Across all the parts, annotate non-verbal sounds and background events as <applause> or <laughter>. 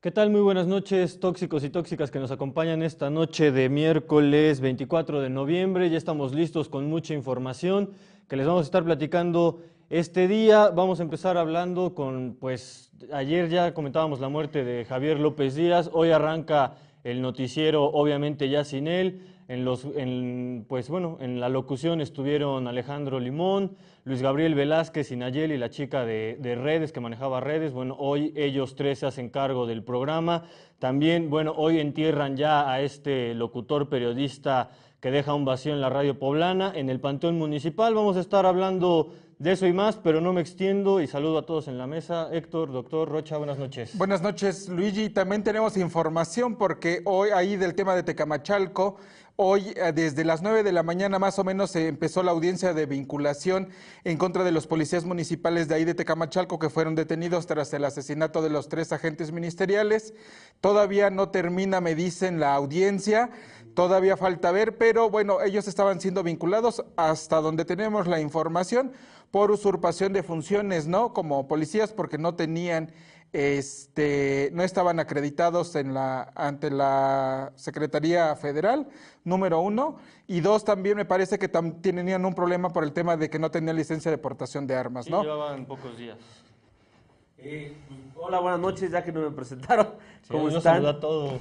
¿Qué tal? Muy buenas noches, tóxicos y tóxicas que nos acompañan esta noche de miércoles 24 de noviembre. Ya estamos listos con mucha información que les vamos a estar platicando este día. Vamos a empezar hablando con, pues, ayer ya comentábamos la muerte de Javier López Díaz. Hoy arranca el noticiero, obviamente ya sin él. En los, en, pues bueno, en la locución estuvieron Alejandro Limón, Luis Gabriel Velázquez y Nayeli, la chica de, de, redes que manejaba redes. Bueno, hoy ellos tres se hacen cargo del programa. También, bueno, hoy entierran ya a este locutor periodista que deja un vacío en la radio poblana, en el Panteón Municipal. Vamos a estar hablando de eso y más, pero no me extiendo y saludo a todos en la mesa. Héctor, doctor Rocha, buenas noches. Buenas noches, Luigi. También tenemos información porque hoy ahí del tema de Tecamachalco, Hoy, eh, desde las 9 de la mañana más o menos, se empezó la audiencia de vinculación en contra de los policías municipales de ahí de Tecamachalco que fueron detenidos tras el asesinato de los tres agentes ministeriales. Todavía no termina, me dicen, la audiencia. Todavía falta ver, pero bueno, ellos estaban siendo vinculados hasta donde tenemos la información por usurpación de funciones, ¿no? Como policías porque no tenían este, no estaban acreditados en la, ante la Secretaría Federal, número uno, y dos, también me parece que tenían un problema por el tema de que no tenían licencia de portación de armas, ¿no? llevaban pocos días. Eh, hola, buenas noches, ya que no me presentaron. <laughs> ¿Cómo están? A todos.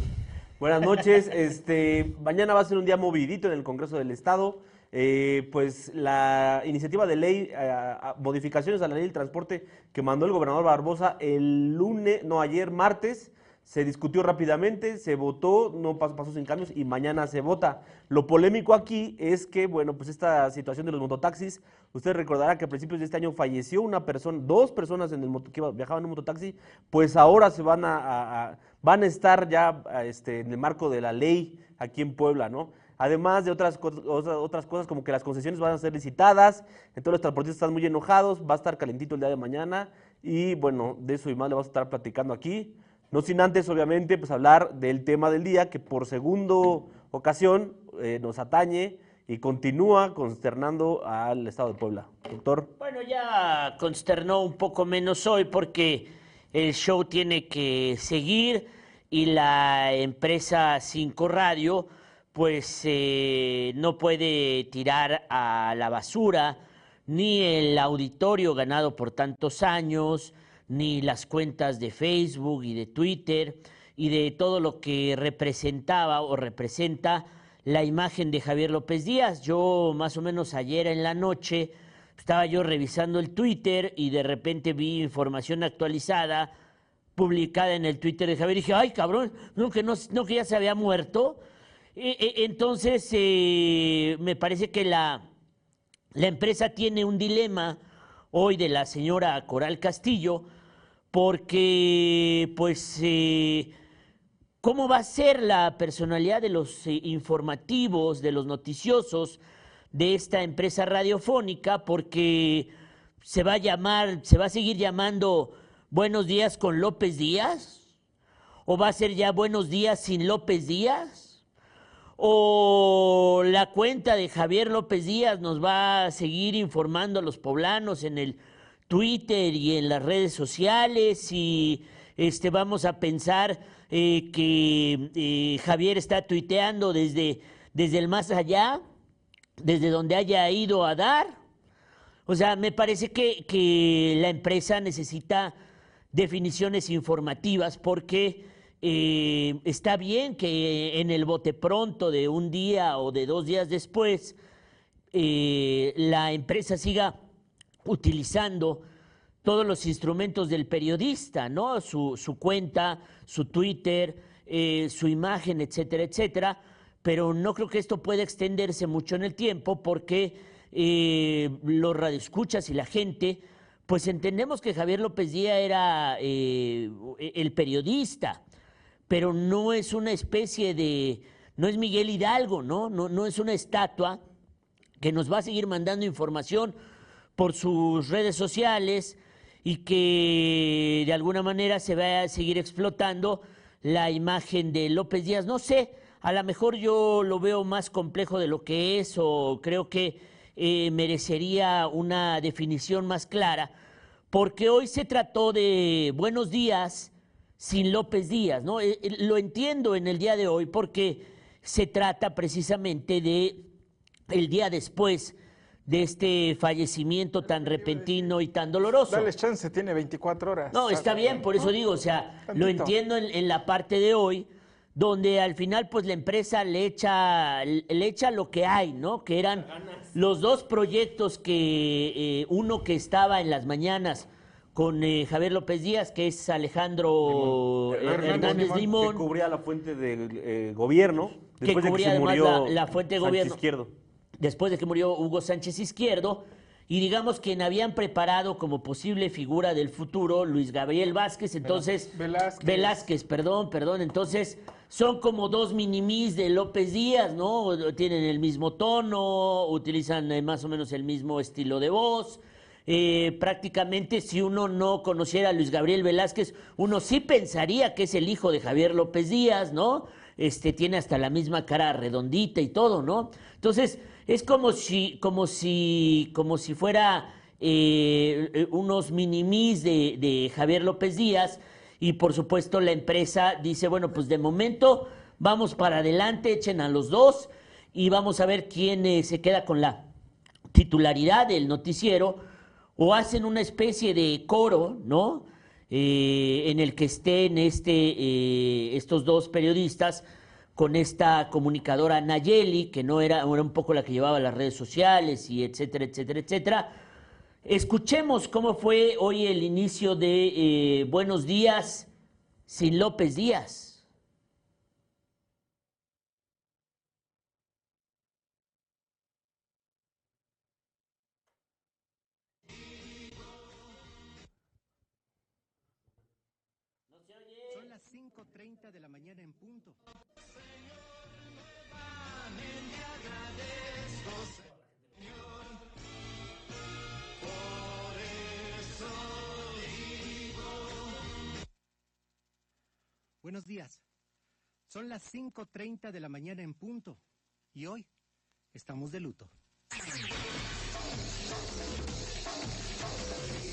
Buenas noches, este, mañana va a ser un día movidito en el Congreso del Estado. Eh, pues la iniciativa de ley, eh, modificaciones a la ley del transporte que mandó el gobernador Barbosa el lunes, no ayer, martes, se discutió rápidamente, se votó, no pasó, sin cambios y mañana se vota. Lo polémico aquí es que, bueno, pues esta situación de los mototaxis, usted recordará que a principios de este año falleció una persona, dos personas en el moto, que viajaban en un mototaxi, pues ahora se van a, van a estar ya este, en el marco de la ley aquí en Puebla, ¿no? Además de otras, otras cosas como que las concesiones van a ser licitadas, entonces los transportistas están muy enojados, va a estar calentito el día de mañana y bueno, de eso y más le vamos a estar platicando aquí. No sin antes, obviamente, pues hablar del tema del día que por segundo ocasión eh, nos atañe y continúa consternando al Estado de Puebla. Doctor. Bueno, ya consternó un poco menos hoy porque el show tiene que seguir y la empresa Cinco Radio pues eh, no puede tirar a la basura ni el auditorio ganado por tantos años, ni las cuentas de Facebook y de Twitter y de todo lo que representaba o representa la imagen de Javier López Díaz. Yo más o menos ayer en la noche estaba yo revisando el Twitter y de repente vi información actualizada publicada en el Twitter de Javier y dije, ay cabrón, no que, no, no, que ya se había muerto. E, e, entonces, eh, me parece que la, la empresa tiene un dilema hoy de la señora Coral Castillo, porque, pues, eh, ¿cómo va a ser la personalidad de los eh, informativos, de los noticiosos de esta empresa radiofónica? Porque se va a llamar, se va a seguir llamando Buenos días con López Díaz, o va a ser ya Buenos días sin López Díaz o la cuenta de Javier López Díaz nos va a seguir informando a los poblanos en el Twitter y en las redes sociales y este, vamos a pensar eh, que eh, Javier está tuiteando desde, desde el más allá, desde donde haya ido a dar. O sea, me parece que, que la empresa necesita definiciones informativas porque eh, está bien que en el bote pronto de un día o de dos días después eh, la empresa siga utilizando todos los instrumentos del periodista, ¿no? Su, cuenta, su Twitter, eh, su imagen, etcétera, etcétera. Pero no creo que esto pueda extenderse mucho en el tiempo porque los radioescuchas y la gente, pues entendemos que Javier López Díaz era el periodista pero no es una especie de, no es Miguel Hidalgo, ¿no? No, no es una estatua que nos va a seguir mandando información por sus redes sociales y que de alguna manera se va a seguir explotando la imagen de López Díaz. No sé, a lo mejor yo lo veo más complejo de lo que es o creo que eh, merecería una definición más clara, porque hoy se trató de buenos días sin López Díaz, ¿no? Eh, eh, lo entiendo en el día de hoy porque se trata precisamente de el día después de este fallecimiento tan repentino y tan doloroso. Dale chance, tiene 24 horas. No, está bien, por eso digo, o sea, lo entiendo en, en la parte de hoy, donde al final pues la empresa le echa, le echa lo que hay, ¿no? Que eran los dos proyectos que, eh, uno que estaba en las mañanas con eh, Javier López Díaz, que es Alejandro eh, Hernández Hernández Limón, Limón, que cubría la fuente del eh, gobierno. Que después de cubría se además murió la- la fuente de Sánchez gobierno. Izquierdo. después de que murió Hugo Sánchez Izquierdo, y digamos quien habían preparado como posible figura del futuro Luis Gabriel Vázquez, entonces Velázquez. Velázquez, perdón, perdón, entonces son como dos minimis de López Díaz, ¿no? Tienen el mismo tono, utilizan eh, más o menos el mismo estilo de voz. Eh, prácticamente si uno no conociera a Luis Gabriel Velázquez, uno sí pensaría que es el hijo de Javier López Díaz, ¿no? Este tiene hasta la misma cara redondita y todo, ¿no? Entonces, es como si, como si, como si fuera eh, unos minimis de, de Javier López Díaz, y por supuesto la empresa dice, bueno, pues de momento vamos para adelante, echen a los dos y vamos a ver quién eh, se queda con la titularidad del noticiero o hacen una especie de coro, ¿no? Eh, en el que estén este, eh, estos dos periodistas con esta comunicadora Nayeli, que no era, era un poco la que llevaba las redes sociales y etcétera, etcétera, etcétera. Escuchemos cómo fue hoy el inicio de eh, Buenos Días sin López Díaz. Buenos días. Son las 5.30 de la mañana en punto. Y hoy estamos de luto.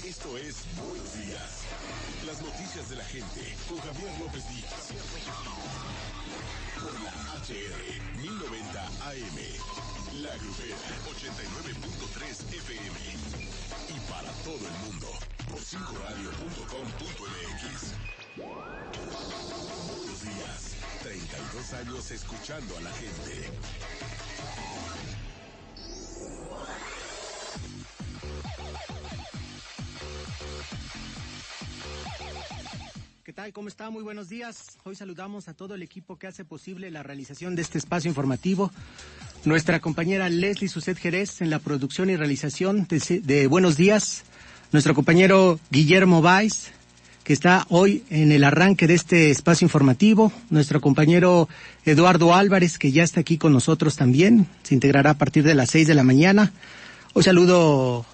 Esto es Buenos Días. Las noticias de la gente con Javier López Díaz. Por la HR 1090 AM. La Grupera 89.3 FM. Y para todo el mundo por 5radio.com.mx. Buenos días. 32 años escuchando a la gente. ¿Qué tal? ¿Cómo está? Muy buenos días. Hoy saludamos a todo el equipo que hace posible la realización de este espacio informativo. Nuestra compañera Leslie Suset Jerez en la producción y realización de, de Buenos Días. Nuestro compañero Guillermo Valls, que está hoy en el arranque de este espacio informativo. Nuestro compañero Eduardo Álvarez, que ya está aquí con nosotros también. Se integrará a partir de las seis de la mañana. Hoy saludo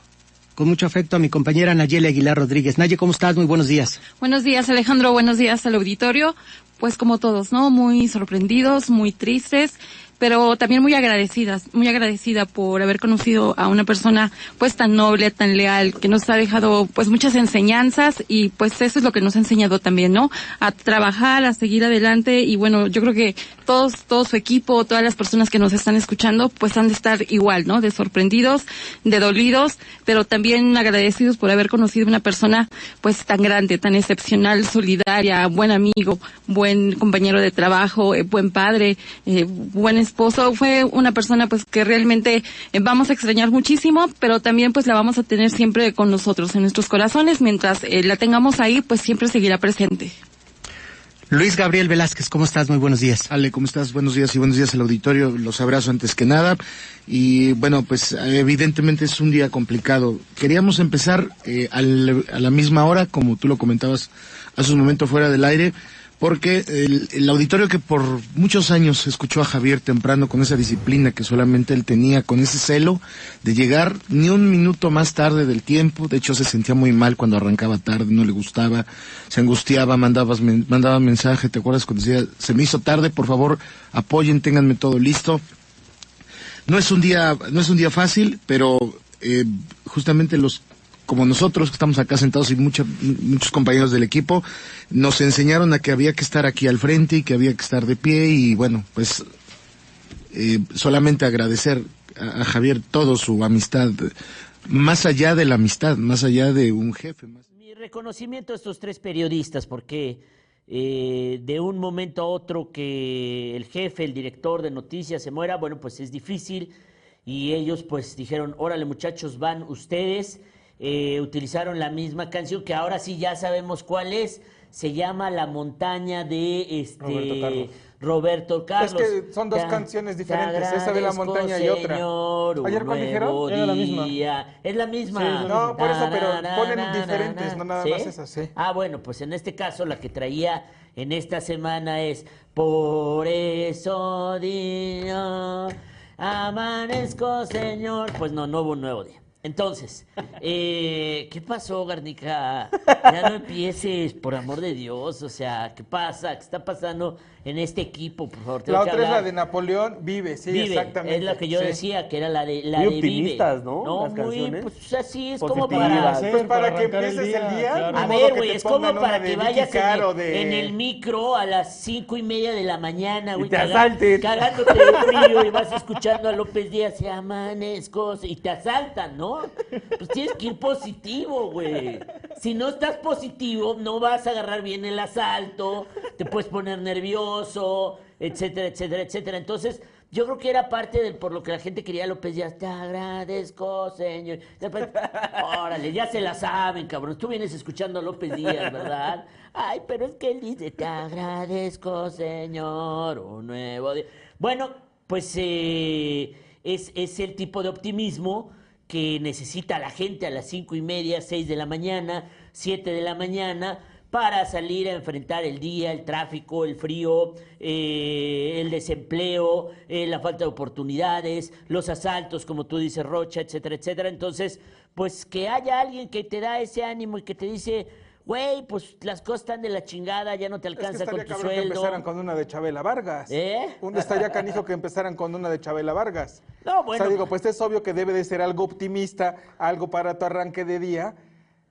con mucho afecto a mi compañera Nayeli Aguilar Rodríguez. Naye, ¿cómo estás? Muy buenos días. Buenos días, Alejandro. Buenos días al auditorio. Pues como todos, ¿no? Muy sorprendidos, muy tristes, pero también muy agradecidas, muy agradecida por haber conocido a una persona pues tan noble, tan leal, que nos ha dejado pues muchas enseñanzas y pues eso es lo que nos ha enseñado también, ¿no? A trabajar, a seguir adelante y bueno, yo creo que todos, todo su equipo, todas las personas que nos están escuchando pues han de estar igual, ¿no? De sorprendidos, de dolidos, pero también agradecidos por haber conocido una persona pues tan grande, tan excepcional, solidaria, buen amigo, buen compañero de trabajo, eh, buen padre, eh, buen esposo. Fue una persona pues que realmente eh, vamos a extrañar muchísimo, pero también pues la vamos a tener siempre con nosotros en nuestros corazones. Mientras eh, la tengamos ahí, pues siempre seguirá presente. Luis Gabriel Velázquez, ¿cómo estás? Muy buenos días. Ale, ¿cómo estás? Buenos días y buenos días al auditorio. Los abrazo antes que nada. Y bueno, pues evidentemente es un día complicado. Queríamos empezar eh, al- a la misma hora, como tú lo comentabas hace un momento fuera del aire, porque el, auditorio que por muchos años escuchó a Javier temprano con esa disciplina que solamente él tenía, con ese celo de llegar ni un minuto más tarde del tiempo, de hecho se sentía muy mal cuando arrancaba tarde, no le gustaba, se angustiaba, mandabas, men- mandaba mensaje, ¿te acuerdas cuando decía, se me hizo tarde, por favor, apoyen, ténganme todo listo? No es un día, no es un día fácil, pero eh, justamente los como nosotros que estamos acá sentados y mucha- muchos compañeros del equipo, nos enseñaron a que había que estar aquí al frente y que había que estar de pie y bueno, pues eh, solamente agradecer a, Javier todo su amistad, más allá de la amistad, más allá de un jefe. más- Mi reconocimiento a estos tres periodistas, porque eh, de un momento a otro que el jefe, el director de noticias se muera, bueno, pues es difícil. Y ellos pues dijeron, órale muchachos, van ustedes. Eh, utilizaron la misma canción que ahora sí ya sabemos cuál es. Se llama La montaña de este Roberto Carlos. Roberto Carlos. Es que son dos Te- canciones te diferentes, esa de la montaña y otra. ¿Ayer cuál dijeron? Era la misma. Es la misma. Sí, No, por eso, pero ponen diferentes, no nada ¿Sí? más esas, sí. Ah, bueno, pues en este caso la que traía en esta semana es Por eso día amanezco, Señor. Pues no, no hubo un nuevo día. Entonces, eh, ¿qué pasó, Garnica? Ya no empieces, por amor de Dios. O sea, ¿qué pasa? ¿Qué está pasando en este equipo? Por favor, La que otra es la de Napoleón, vive, sí, Vive, exactamente. Es la que yo sí. decía, que era la de la Muy de Vive. optimistas, ¿no? No, Las muy, canciones. pues así es como para... Pues para que arrancar empieces el día, claro. ni A modo ver, que güey, es como para que vayas en el, de- en el micro a las cinco y media de la mañana, güey. te asalten. Cagándote de frío y vas escuchando a López Díaz y amanezco y te asaltan, ¿no? Pues tienes que ir positivo, güey. Si no estás positivo, no vas a agarrar bien el asalto, te puedes poner nervioso, etcétera, etcétera, etcétera. Entonces, yo creo que era parte de por lo que la gente quería López Díaz. Te agradezco, señor. Órale, ya se la saben, cabrón. Tú vienes escuchando a López Díaz, ¿verdad? Ay, pero es que él dice, te agradezco, señor, nuevo. Bueno, pues eh, es, es el tipo de optimismo que necesita la gente a las cinco y media, seis de la mañana, siete de la mañana, para salir a enfrentar el día, el tráfico, el frío, eh, el desempleo, eh, la falta de oportunidades, los asaltos, como tú dices, Rocha, etcétera, etcétera. Entonces, pues que haya alguien que te da ese ánimo y que te dice, güey, pues las cosas están de la chingada, ya no te Es que alcanza con tu cabrón que empezaran sueldo. con una de Chabela Vargas. ¿Eh? Un estaría canijo que empezaran con una de Chabela Vargas. No, O bueno. sea, digo, pues es obvio que debe de ser algo optimista, algo para tu arranque de día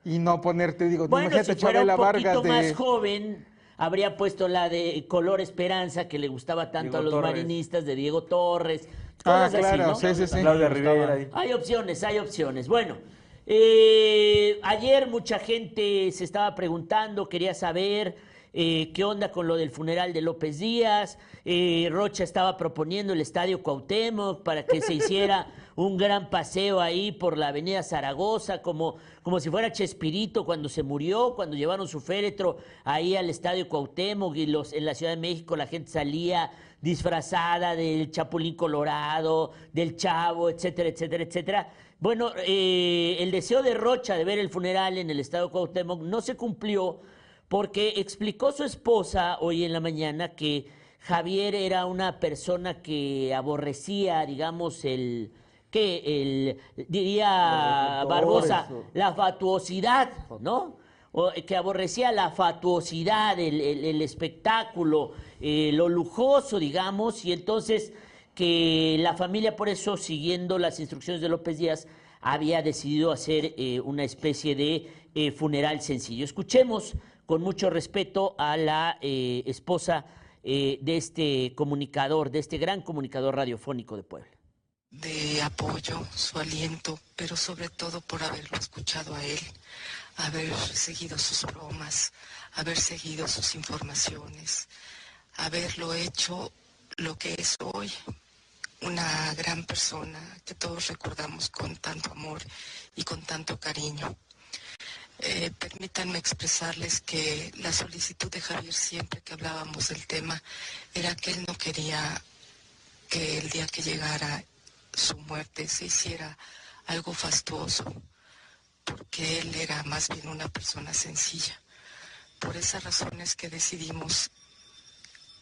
y no ponerte, digo, Bueno, imagínate si fuera un poquito Vargas de... más joven, habría puesto la de Color Esperanza, que le gustaba tanto Diego a los Torres. marinistas, de Diego Torres. Ah, así, claro, ¿no? sí, sí, sí. Claudia Rivera. ahí. Hay opciones, hay opciones. Bueno, eh, ayer mucha gente se estaba preguntando, quería saber eh, qué onda con lo del funeral de López Díaz. Eh, Rocha estaba proponiendo el Estadio Cuauhtémoc para que se hiciera <laughs> un gran paseo ahí por la Avenida Zaragoza, como, como si fuera Chespirito cuando se murió, cuando llevaron su féretro ahí al Estadio Cuauhtémoc y los, en la Ciudad de México la gente salía disfrazada del Chapulín Colorado, del Chavo, etcétera, etcétera, etcétera. Bueno, eh, el deseo de Rocha de ver el funeral en el Estadio Cuauhtémoc no se cumplió porque explicó su esposa hoy en la mañana que Javier era una persona que aborrecía, digamos, el que el diría Barbosa, la fatuosidad, ¿no? O, que aborrecía la fatuosidad, el, el- el espectáculo, eh, lo lujoso, digamos, y entonces que la familia, por eso, siguiendo las instrucciones de López Díaz, había decidido hacer eh, una especie de eh, funeral sencillo. Escuchemos con mucho respeto a la esposa de este comunicador, de este gran comunicador radiofónico de Puebla. De apoyo, su aliento, pero sobre todo por haberlo escuchado a él, haber seguido sus bromas, haber seguido sus informaciones, haberlo hecho lo que es hoy, una gran persona que todos recordamos con tanto amor y con tanto cariño. Eh, permítanme expresarles que la solicitud de Javier siempre que hablábamos del tema era que él no quería que el día que llegara su muerte se hiciera algo fastuoso, porque él era más bien una persona sencilla. Por esas razones que decidimos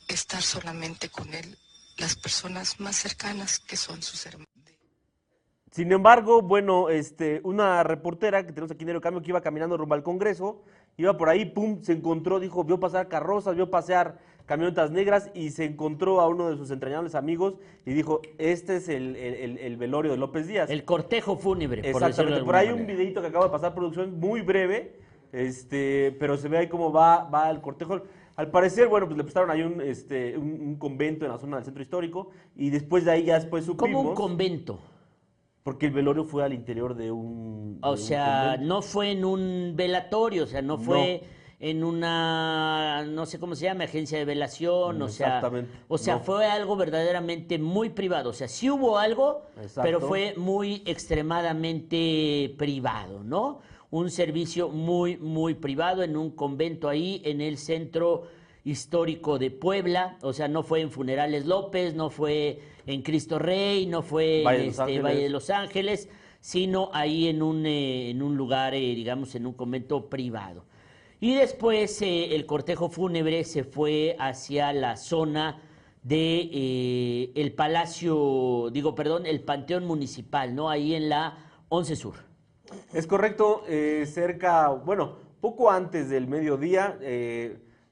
estar solamente con él, las personas más cercanas que son sus hermanos. Sin embargo, bueno, este, una reportera que tenemos aquí en el cambio que iba caminando rumbo al Congreso iba por ahí, pum, se encontró, dijo, vio pasar carrozas, vio pasear camionetas negras y se encontró a uno de sus entrañables amigos y dijo, este es el, el- el- el velorio de López Díaz. El cortejo fúnebre, Exactamente, por ahí un videito que acaba de pasar producción muy breve, este, pero se ve ahí cómo va, va el cortejo. Al parecer, bueno, pues le prestaron ahí un, este, un, un convento en la zona del centro histórico y después de ahí ya después supimos... Como un convento. Porque el velorio fue al interior de un... O sea, no fue en un velatorio, o sea, no fue en una, no sé cómo se llama, agencia de velación, o sea, o sea, no. fue algo verdaderamente muy privado, o sea, sí hubo algo, Exacto. pero fue muy extremadamente privado, ¿no? Un servicio muy, muy privado en un convento ahí en el centro histórico de Puebla, o sea, no fue en Funerales López, no fue en Cristo Rey, no fue Valle en este. Valle de Los Ángeles, sino ahí en un, eh, en un lugar, eh, digamos, en un convento privado. Y después eh, el cortejo fúnebre se fue hacia la zona de eh, el Palacio, digo, perdón, el Panteón Municipal, ¿no? Ahí en la 11 Sur. Es correcto, eh, cerca, bueno, poco antes del mediodía,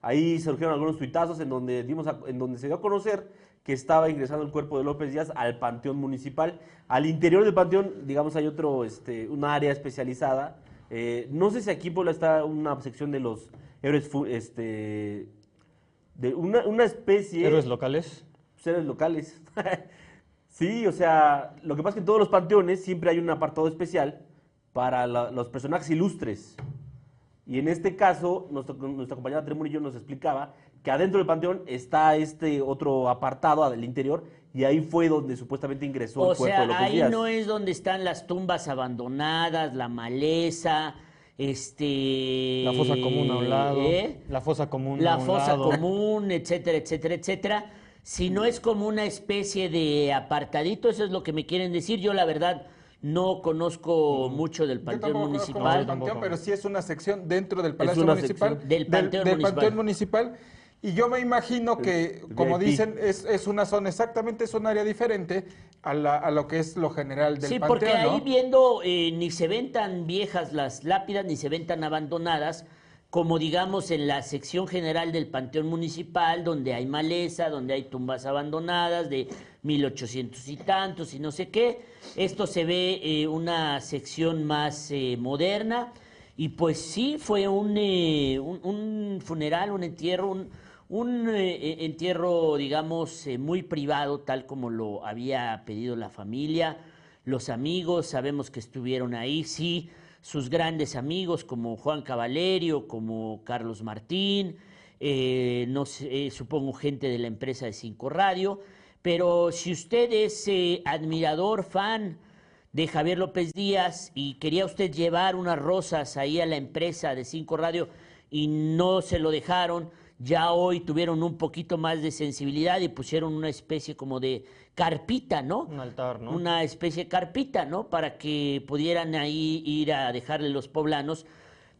ahí surgieron algunos tuitazos en donde, dimos a- en donde se dio a conocer que estaba ingresando el cuerpo de López Díaz al Panteón Municipal. Al interior del Panteón, digamos, hay otro, este, una área especializada. Eh, no sé si aquí Puebla está una sección de los héroes, este, de una, una especie... Héroes locales. Seres locales. <laughs> sí, o sea, lo que pasa es que en todos los panteones siempre hay un apartado especial para la- los personajes ilustres. Y en este caso, nuestro- nuestra compañera Tremurillo nos explicaba que adentro del panteón está este otro apartado al interior y ahí fue donde supuestamente ingresó O el cuerpo de sea, López ahí Díaz. no es donde están las tumbas abandonadas, la maleza, este... La fosa común a un lado. ¿eh? La fosa común a la un fosa lado. común, etcétera, etcétera, etcétera. Si no es como una especie de apartadito, eso es lo que me quieren decir. Yo la verdad no conozco mucho del panteón tampoco conozco mucho municipal. el panteón, pero sí es una sección dentro del Palacio una Municipal. Del Panteón Municipal. Municipal. Y yo me imagino que, el como VIP. dicen, es, es una zona, exactamente es un área diferente a, la- a lo que es lo general del Sí, panteón, porque ahí ¿no? viendo eh, ni se ven tan viejas las lápidas, ni se ven tan abandonadas como digamos en la sección general del Panteón Municipal, donde hay maleza, donde hay tumbas abandonadas de 1800 y tantos y no sé qué. Esto se ve eh, una sección más eh, moderna y pues sí, fue un, eh, un, un funeral, un entierro, un, un eh, entierro, digamos, eh, muy privado, tal como lo había pedido la familia. Los amigos, sabemos que estuvieron ahí, sí, sus grandes amigos como Juan Cavalerio, como Carlos Martín, eh, no sé, eh, supongo gente de la empresa de Cinco Radio, pero si usted es eh, admirador, fan de Javier López Díaz y quería usted llevar unas rosas ahí a la empresa de Cinco Radio y no se lo dejaron, ya hoy tuvieron un poquito más de sensibilidad y pusieron una especie como de carpita, ¿no? Un altar, ¿no? Una especie de carpita, ¿no? Para que pudieran ahí ir a dejarle los poblanos.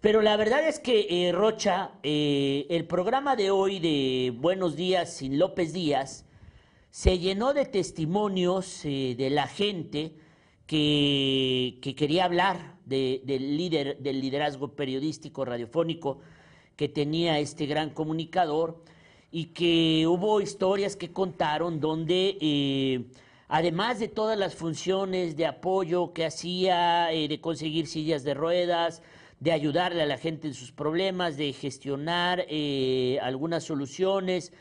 Pero la verdad es que, eh, Rocha, eh, el programa de hoy de Buenos Días sin López Díaz se llenó de testimonios eh, de la gente que, que quería hablar de- del, líder, del liderazgo periodístico radiofónico que tenía este gran comunicador y que hubo historias que contaron donde, eh, además de todas las funciones de apoyo que hacía, eh, de conseguir sillas de ruedas, de ayudarle a la gente en sus problemas, de gestionar eh, algunas soluciones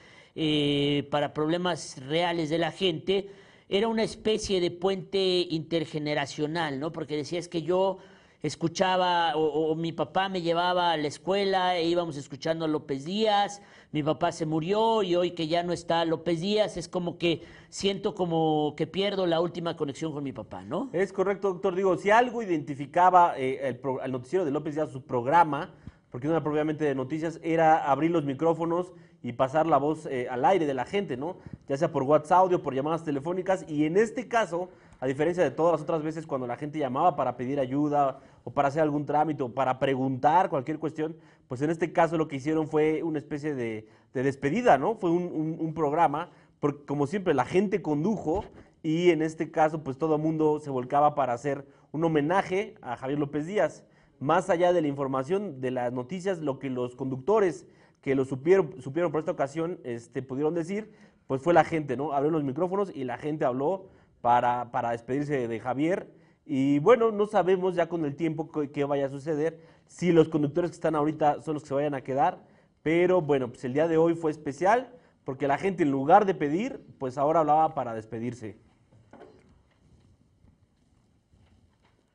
para problemas reales de la gente, era una especie de puente intergeneracional, ¿no? Porque decía es que yo escuchaba, o, mi papá me llevaba a la escuela e íbamos escuchando a López Díaz, mi papá se murió y hoy que ya no está López Díaz, es como que siento como que pierdo la última conexión con mi papá, ¿no? Es correcto, doctor. Digo, si algo identificaba eh, el, pro- al noticiero de López Díaz, su programa, porque no era propiamente de noticias, era abrir los micrófonos y pasar la voz eh, al aire de la gente, ¿no? Ya sea por WhatsApp audio, por llamadas telefónicas. Y en este caso, a diferencia de todas las otras veces cuando la gente llamaba para pedir ayuda o para hacer algún trámite o para preguntar cualquier cuestión, pues en este caso lo que hicieron fue una especie de, de despedida, ¿no? Fue un, programa, porque como siempre la gente condujo y en este caso pues todo el mundo se volcaba para hacer un homenaje a Javier López Díaz. más allá de la información, de las noticias, lo que los conductores que lo supieron, supieron por esta ocasión este, pudieron decir, pues fue la gente, ¿no? Abrió los micrófonos y la gente habló para, para despedirse de Javier. Y bueno, no sabemos ya con el tiempo qué, vaya a suceder, si los conductores que están ahorita son los que se vayan a quedar, pero bueno, pues el día de hoy fue especial porque la gente en lugar de pedir, pues ahora hablaba para despedirse.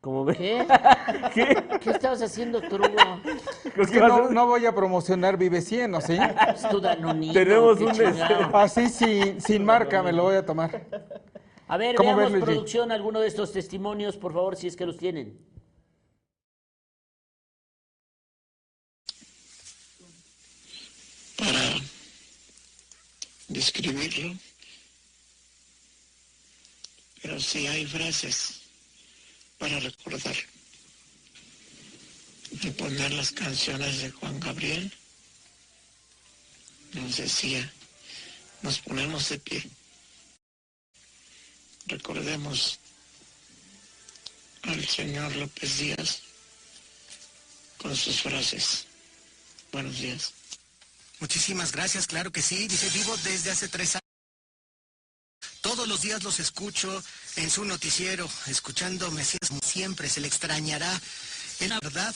¿Cómo ves? ¿Qué? <laughs> ¿Qué? ¿Qué estabas haciendo, Trugo? Es que no, no voy a promocionar Vive 100, ¿o sí? Es tu danonino, Tenemos un chingado. Así sin, sin marca me lo voy a tomar. A ver, ¿Cómo veamos, ves, producción, alguno de estos testimonios, por favor, si es que los tienen. para describirlo, pero sí hay frases para recordar. Y poner las canciones de Juan Gabriel, nos decía, nos ponemos de pie. Recordemos al señor López Díaz con sus frases. Buenos días. Muchísimas gracias, claro que sí. Dice, vivo desde hace tres años. Todos los días los escucho en su noticiero, escuchándome siempre, se le extrañará. Es la verdad,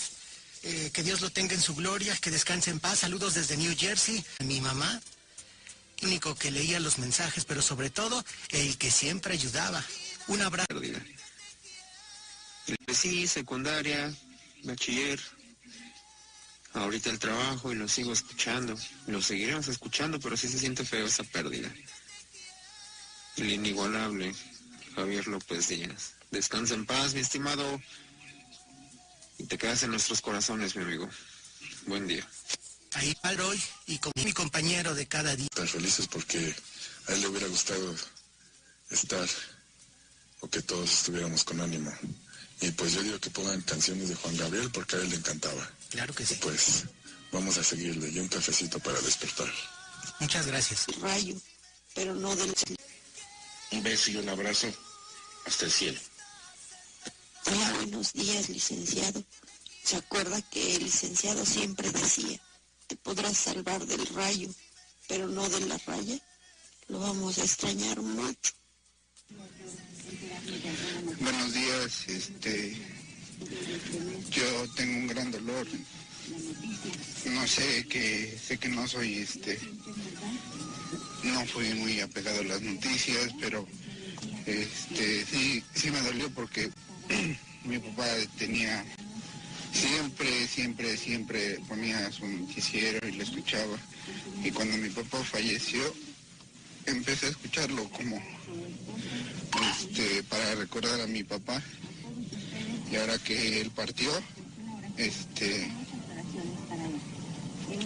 eh, que Dios lo tenga en su gloria, que descanse en paz. Saludos desde New Jersey. Mi mamá, único que leía los mensajes, pero sobre todo el que siempre ayudaba. Un abrazo. Sí, secundaria, bachiller, ahorita el trabajo y lo sigo escuchando. Lo seguiremos escuchando, pero sí se siente feo esa pérdida. El inigualable Javier López Díaz. Descansa en paz, mi estimado. Y te quedas en nuestros corazones, mi amigo. Buen día. Ahí hoy y con mi compañero de cada día. Tan felices porque a él le hubiera gustado estar o que todos estuviéramos con ánimo. Y pues yo digo que pongan canciones de Juan Gabriel porque a él le encantaba. Claro que sí. Pues vamos a seguirle y un cafecito para despertar. Muchas gracias. rayo, pero no del Un beso y un abrazo hasta el cielo. Hola, buenos días, licenciado. ¿Se acuerda que el licenciado siempre decía, te podrás salvar del rayo, pero no de la raya? Lo vamos a extrañar mucho. Buenos días, este, yo tengo un gran dolor. No sé que, sé que no soy, este, no fui muy apegado a las noticias, pero, este, sí, sí me dolió porque <clears throat> mi papá tenía, siempre, siempre, siempre ponía su noticiero y lo escuchaba. Y cuando mi papá falleció, empecé a escucharlo como este, para recordar a mi papá. Y ahora que él partió, este,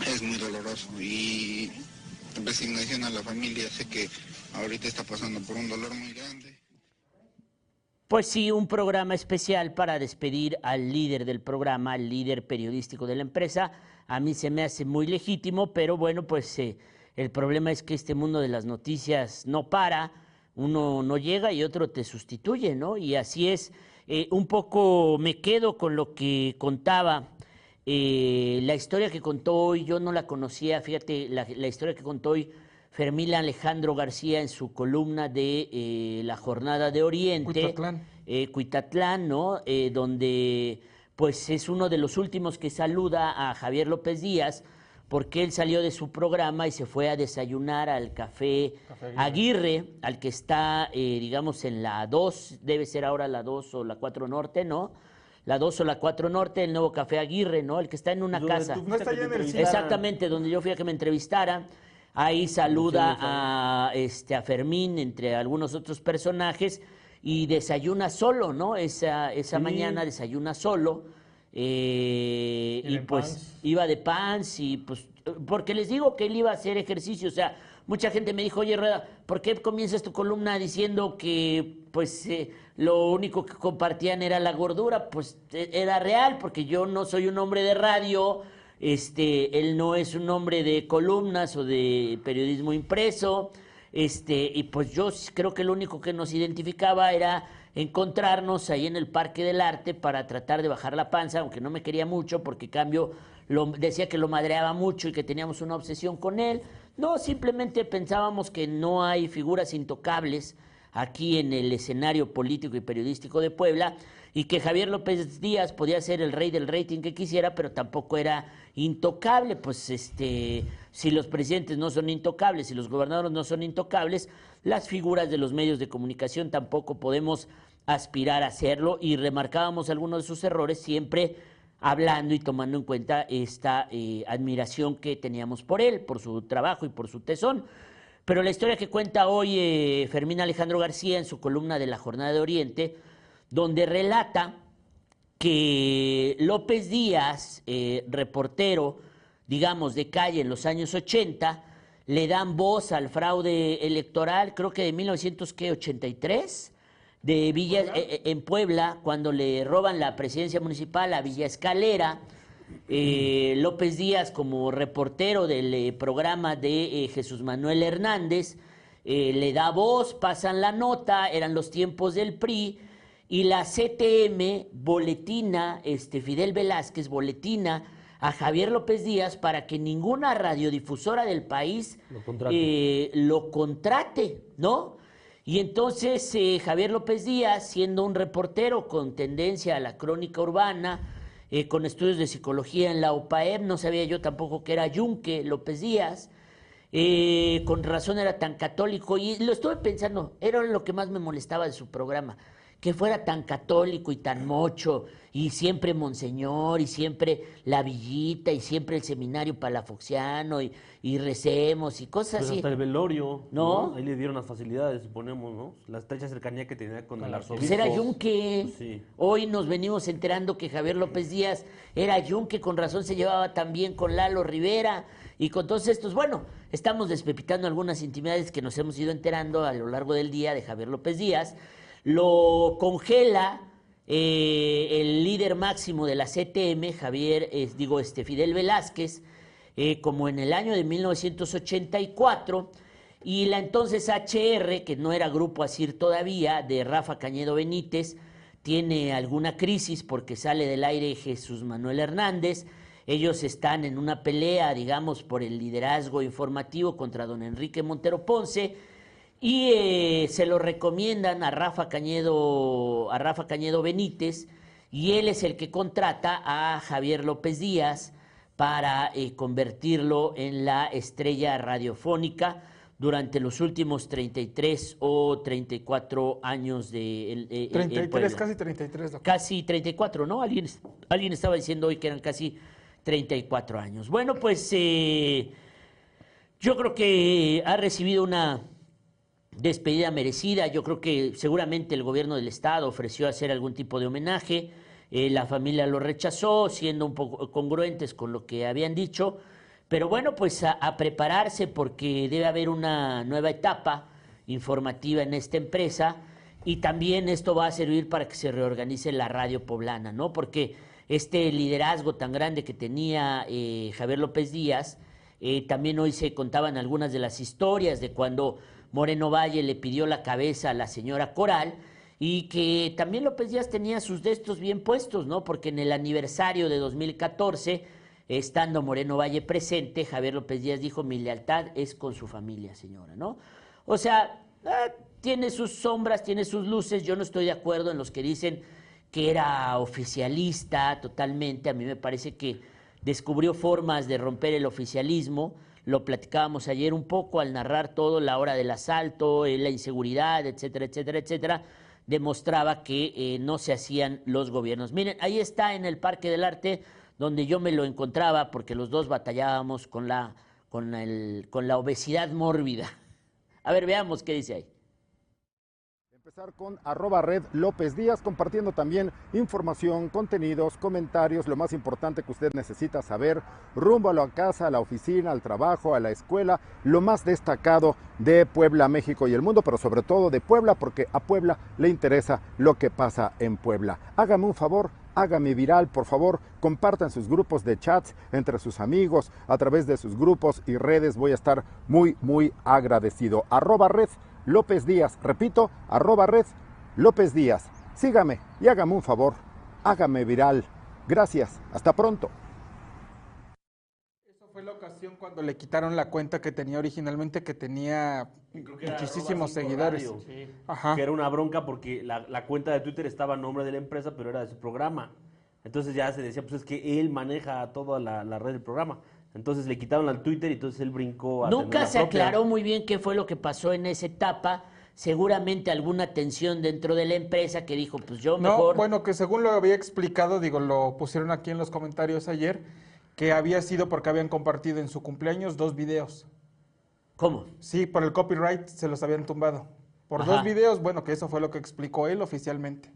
es muy doloroso y resignación a la familia. Sé que ahorita está pasando por un dolor muy grande. Pues sí, un programa especial para despedir al líder del programa, al líder periodístico de la empresa. A mí se me hace muy legítimo, pero bueno, pues eh, el problema es que este mundo de las noticias no para, uno no llega y otro te sustituye, ¿no? Y así es. Eh, un poco me quedo con lo que contaba, eh, la historia que contó hoy, yo no la conocía, fíjate, la, la historia que contó hoy Fermín Alejandro García en su columna de eh, la Jornada de Oriente. Cuitatlán. eh, Cuitatlán, ¿no? Eh, donde pues es uno de los últimos que saluda a Javier López Díaz, porque él salió de su programa y se fue a desayunar al café, Café Aguirre. al que está, eh, digamos, en la 2, debe ser ahora la 2 o la 4 Norte, ¿no? La 2 o la 4 Norte, el nuevo Café Aguirre, ¿no? El que está en una Donde casa. a que te entrevistaran. Exactamente, donde yo fui a que me entrevistaran. Ahí saluda a, este, a Fermín, entre algunos otros personajes, y desayuna solo, ¿no? Esa, esa Sí. mañana desayuna solo. eh, y pues pants. iba de pants y pues, porque les digo que él iba a hacer ejercicio, o sea, mucha gente me dijo, oye Rueda, ¿por qué comienzas tu columna diciendo que pues eh, lo único que compartían era la gordura? Pues e- era real, porque yo no soy un hombre de radio, este, él no es un hombre de columnas o de periodismo impreso, Este, y pues yo creo que lo único que nos identificaba era encontrarnos ahí en el Parque del Arte para tratar de bajar la panza, aunque no me quería mucho, porque cambio lo, decía que lo madreaba mucho y que teníamos una obsesión con él. No, simplemente pensábamos que no hay figuras intocables aquí en el escenario político y periodístico de Puebla y que Javier López Díaz podía ser el rey del rating que quisiera, pero tampoco era intocable, pues este si los presidentes no son intocables, si los gobernadores no son intocables, las figuras de los medios de comunicación tampoco podemos aspirar a hacerlo y remarcábamos algunos de sus errores siempre hablando y tomando en cuenta esta eh, admiración que teníamos por él, por su trabajo y por su tesón. Pero la historia que cuenta hoy eh, Fermín Alejandro García en su columna de la Jornada de Oriente, donde relata que López Díaz, eh, reportero, digamos, de calle en los años 80, le dan voz al fraude electoral, creo que de 1983, de Villa, eh, eh, en Puebla, cuando le roban la presidencia municipal a Villa Escalera. eh, López Díaz, como reportero del programa de Jesús Manuel Hernández, le da voz, pasan la nota, eran los tiempos del PRI, y la CTM boletina, este, Fidel Velázquez boletina a Javier López Díaz para que ninguna radiodifusora del país Lo contrate. eh, lo contrate, ¿no? Y entonces eh, Javier López Díaz, siendo un reportero con tendencia a la crónica urbana, eh, con estudios de psicología en la UPAEP, no sabía yo tampoco que era Yunque López Díaz, eh, con razón era tan católico, y lo estuve pensando, era lo que más me molestaba de su programa, que fuera tan católico y tan mocho, y siempre Monseñor, y siempre la villita, y siempre el seminario palafoxiano, y, y recemos, y cosas Pues así. hasta el velorio, ¿No? ¿no? Ahí le dieron las facilidades, suponemos, ¿no? La estrecha cercanía que tenía con el arzobispo. Pues era Yunque. Sí. Hoy nos venimos enterando que Javier López Díaz era Yunque, con razón se llevaba tan bien con Lalo Rivera y con todos estos. Bueno, estamos despepitando algunas intimidades que nos hemos ido enterando a lo largo del día de Javier López Díaz. Lo congela eh, el líder máximo de la CTM, Javier, digo, este Fidel Velázquez, eh, como en el año de 1984. Y la entonces HR, que no era grupo ASIR todavía, de Rafa Cañedo Benítez, tiene alguna crisis porque sale del aire Jesús Manuel Hernández. Ellos están en una pelea, digamos, por el liderazgo informativo contra don Enrique Montero Ponce y eh, se lo recomiendan a Rafa Cañedo, a Rafa Cañedo Benítez y él es el que contrata a Javier López Díaz para eh, convertirlo en la estrella radiofónica durante los últimos 33 o 34 años de el- eh, en 33, Puebla. casi 33. doctor. Casi 34, ¿no? Alguien, alguien estaba diciendo hoy que eran casi 34 años. Bueno, pues eh, yo creo que ha recibido una despedida merecida. Yo creo que seguramente el gobierno del estado ofreció hacer algún tipo de homenaje. Eh, la familia lo rechazó, siendo un poco congruentes con lo que habían dicho. Pero bueno, pues a, prepararse porque debe haber una nueva etapa informativa en esta empresa y también esto va a servir para que se reorganice la radio poblana, ¿no? Porque este liderazgo tan grande que tenía eh, Javier López Díaz, eh, también hoy se contaban algunas de las historias de cuando Moreno Valle le pidió la cabeza a la señora Coral y que también López Díaz tenía sus destos bien puestos, ¿no? Porque en el aniversario de 2014, estando Moreno Valle presente, Javier López Díaz dijo, mi lealtad es con su familia, señora, ¿no? O sea, ah, tiene sus sombras, tiene sus luces, yo no estoy de acuerdo en los que dicen que era oficialista totalmente, a mí me parece que descubrió formas de romper el oficialismo, lo platicábamos ayer un poco al narrar todo, la hora del asalto, eh, la inseguridad, etcétera, etcétera, etcétera, demostraba que eh, no se hacían los gobiernos. Miren, ahí está en el Parque del Arte, donde yo me lo encontraba, porque los dos batallábamos con la, con el, con la obesidad mórbida. <laughs> A ver, veamos qué dice ahí. Empezar con arroba López Díaz, compartiendo también información, contenidos, comentarios, lo más importante que usted necesita saber, rumbo a la casa, a la oficina, al trabajo, a la escuela, lo más destacado de Puebla, México y el mundo, pero sobre todo de Puebla, porque a Puebla le interesa lo que pasa en Puebla. Hágame un favor, hágame viral, por favor, compartan sus grupos de chats entre sus amigos, a través de sus grupos y redes. Voy a estar muy, muy agradecido. Red López Díaz, repito, arroba red López Díaz. Sígame y hágame un favor, hágame viral. Gracias, hasta pronto. Esa fue la ocasión cuando le quitaron la cuenta que tenía originalmente, que tenía muchísimos seguidores. Radio, Ajá. Que era una bronca porque la, la cuenta de Twitter estaba a nombre de la empresa, pero era de su programa. Entonces ya se decía, pues es que él maneja toda la, la red del programa. Entonces le quitaron al Twitter y entonces él brincó a tener Nunca la se propia. aclaró muy bien qué fue lo que pasó en esa etapa. Seguramente alguna tensión dentro de la empresa que dijo, pues yo No, mejor... bueno, que según lo había explicado, digo, lo pusieron aquí en los comentarios ayer, que había sido porque habían compartido en su cumpleaños dos videos. ¿Cómo? Sí, por el copyright se los habían tumbado. Por Ajá. dos videos, bueno, que eso fue lo que explicó él oficialmente.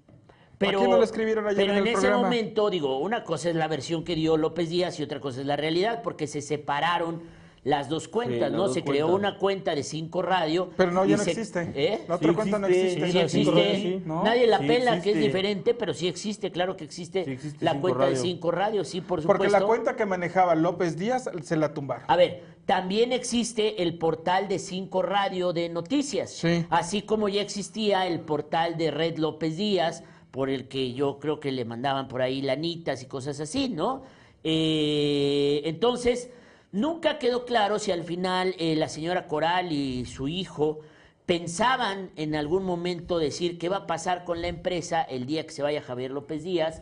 Pero, ¿A quién no lo escribieron ayer pero en el ese programa? momento, digo, una cosa es la versión que dio López Díaz y otra cosa es la realidad, porque se separaron las dos cuentas, las ¿no? dos Se creó una cuenta de Cinco Radio. Pero no, ya no se- existe. ¿Eh? La otra Sí cuenta no existe. Sí existe. Radio, sí. ¿no? Nadie la Sí pela, que es diferente, pero sí existe, claro que existe, Sí existe la cuenta de Radio. Cinco Radio, sí, por supuesto. Porque la cuenta que manejaba López Díaz se la tumbaron. A ver, también existe el portal de Cinco Radio de noticias, Sí. así como ya existía el portal de Red López Díaz, por el que yo creo que le mandaban por ahí lanitas y cosas así, ¿no? Eh, entonces, nunca quedó claro si al final eh, la señora Coral y su hijo pensaban en algún momento decir qué va a pasar con la empresa el día que se vaya Javier López Díaz,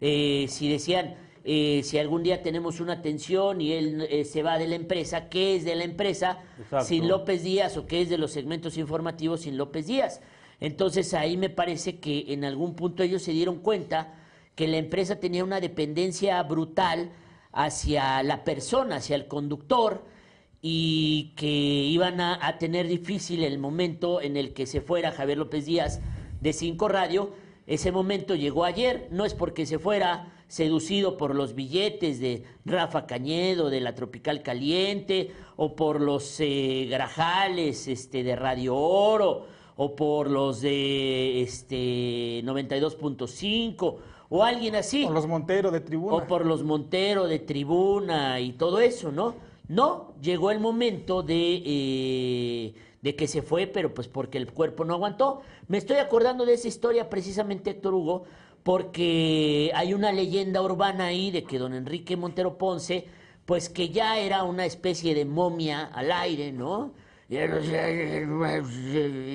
eh, si decían, eh, si algún día tenemos una tensión y él eh, se va de la empresa, ¿qué es de la empresa Exacto. sin López Díaz o qué es de los segmentos informativos sin López Díaz? Entonces ahí me parece que en algún punto ellos se dieron cuenta que la empresa tenía una dependencia brutal hacia la persona, hacia el conductor, y que iban a, tener difícil el momento en el que se fuera Javier López Díaz de Cinco Radio. Ese momento llegó ayer, no es porque se fuera seducido por los billetes de Rafa Cañedo, de la Tropical Caliente, o por los eh, grajales este, de Radio Oro, o por los de este, 92.5, o alguien así. Con los Montero de tribuna. O por los Montero de tribuna y todo eso, ¿no? No, llegó el momento de, eh, de que se fue, pero pues porque el cuerpo no aguantó. Me estoy acordando de esa historia precisamente, Héctor Hugo, porque hay una leyenda urbana ahí de que don Enrique Montero Ponce, pues que ya era una especie de momia al aire, ¿no?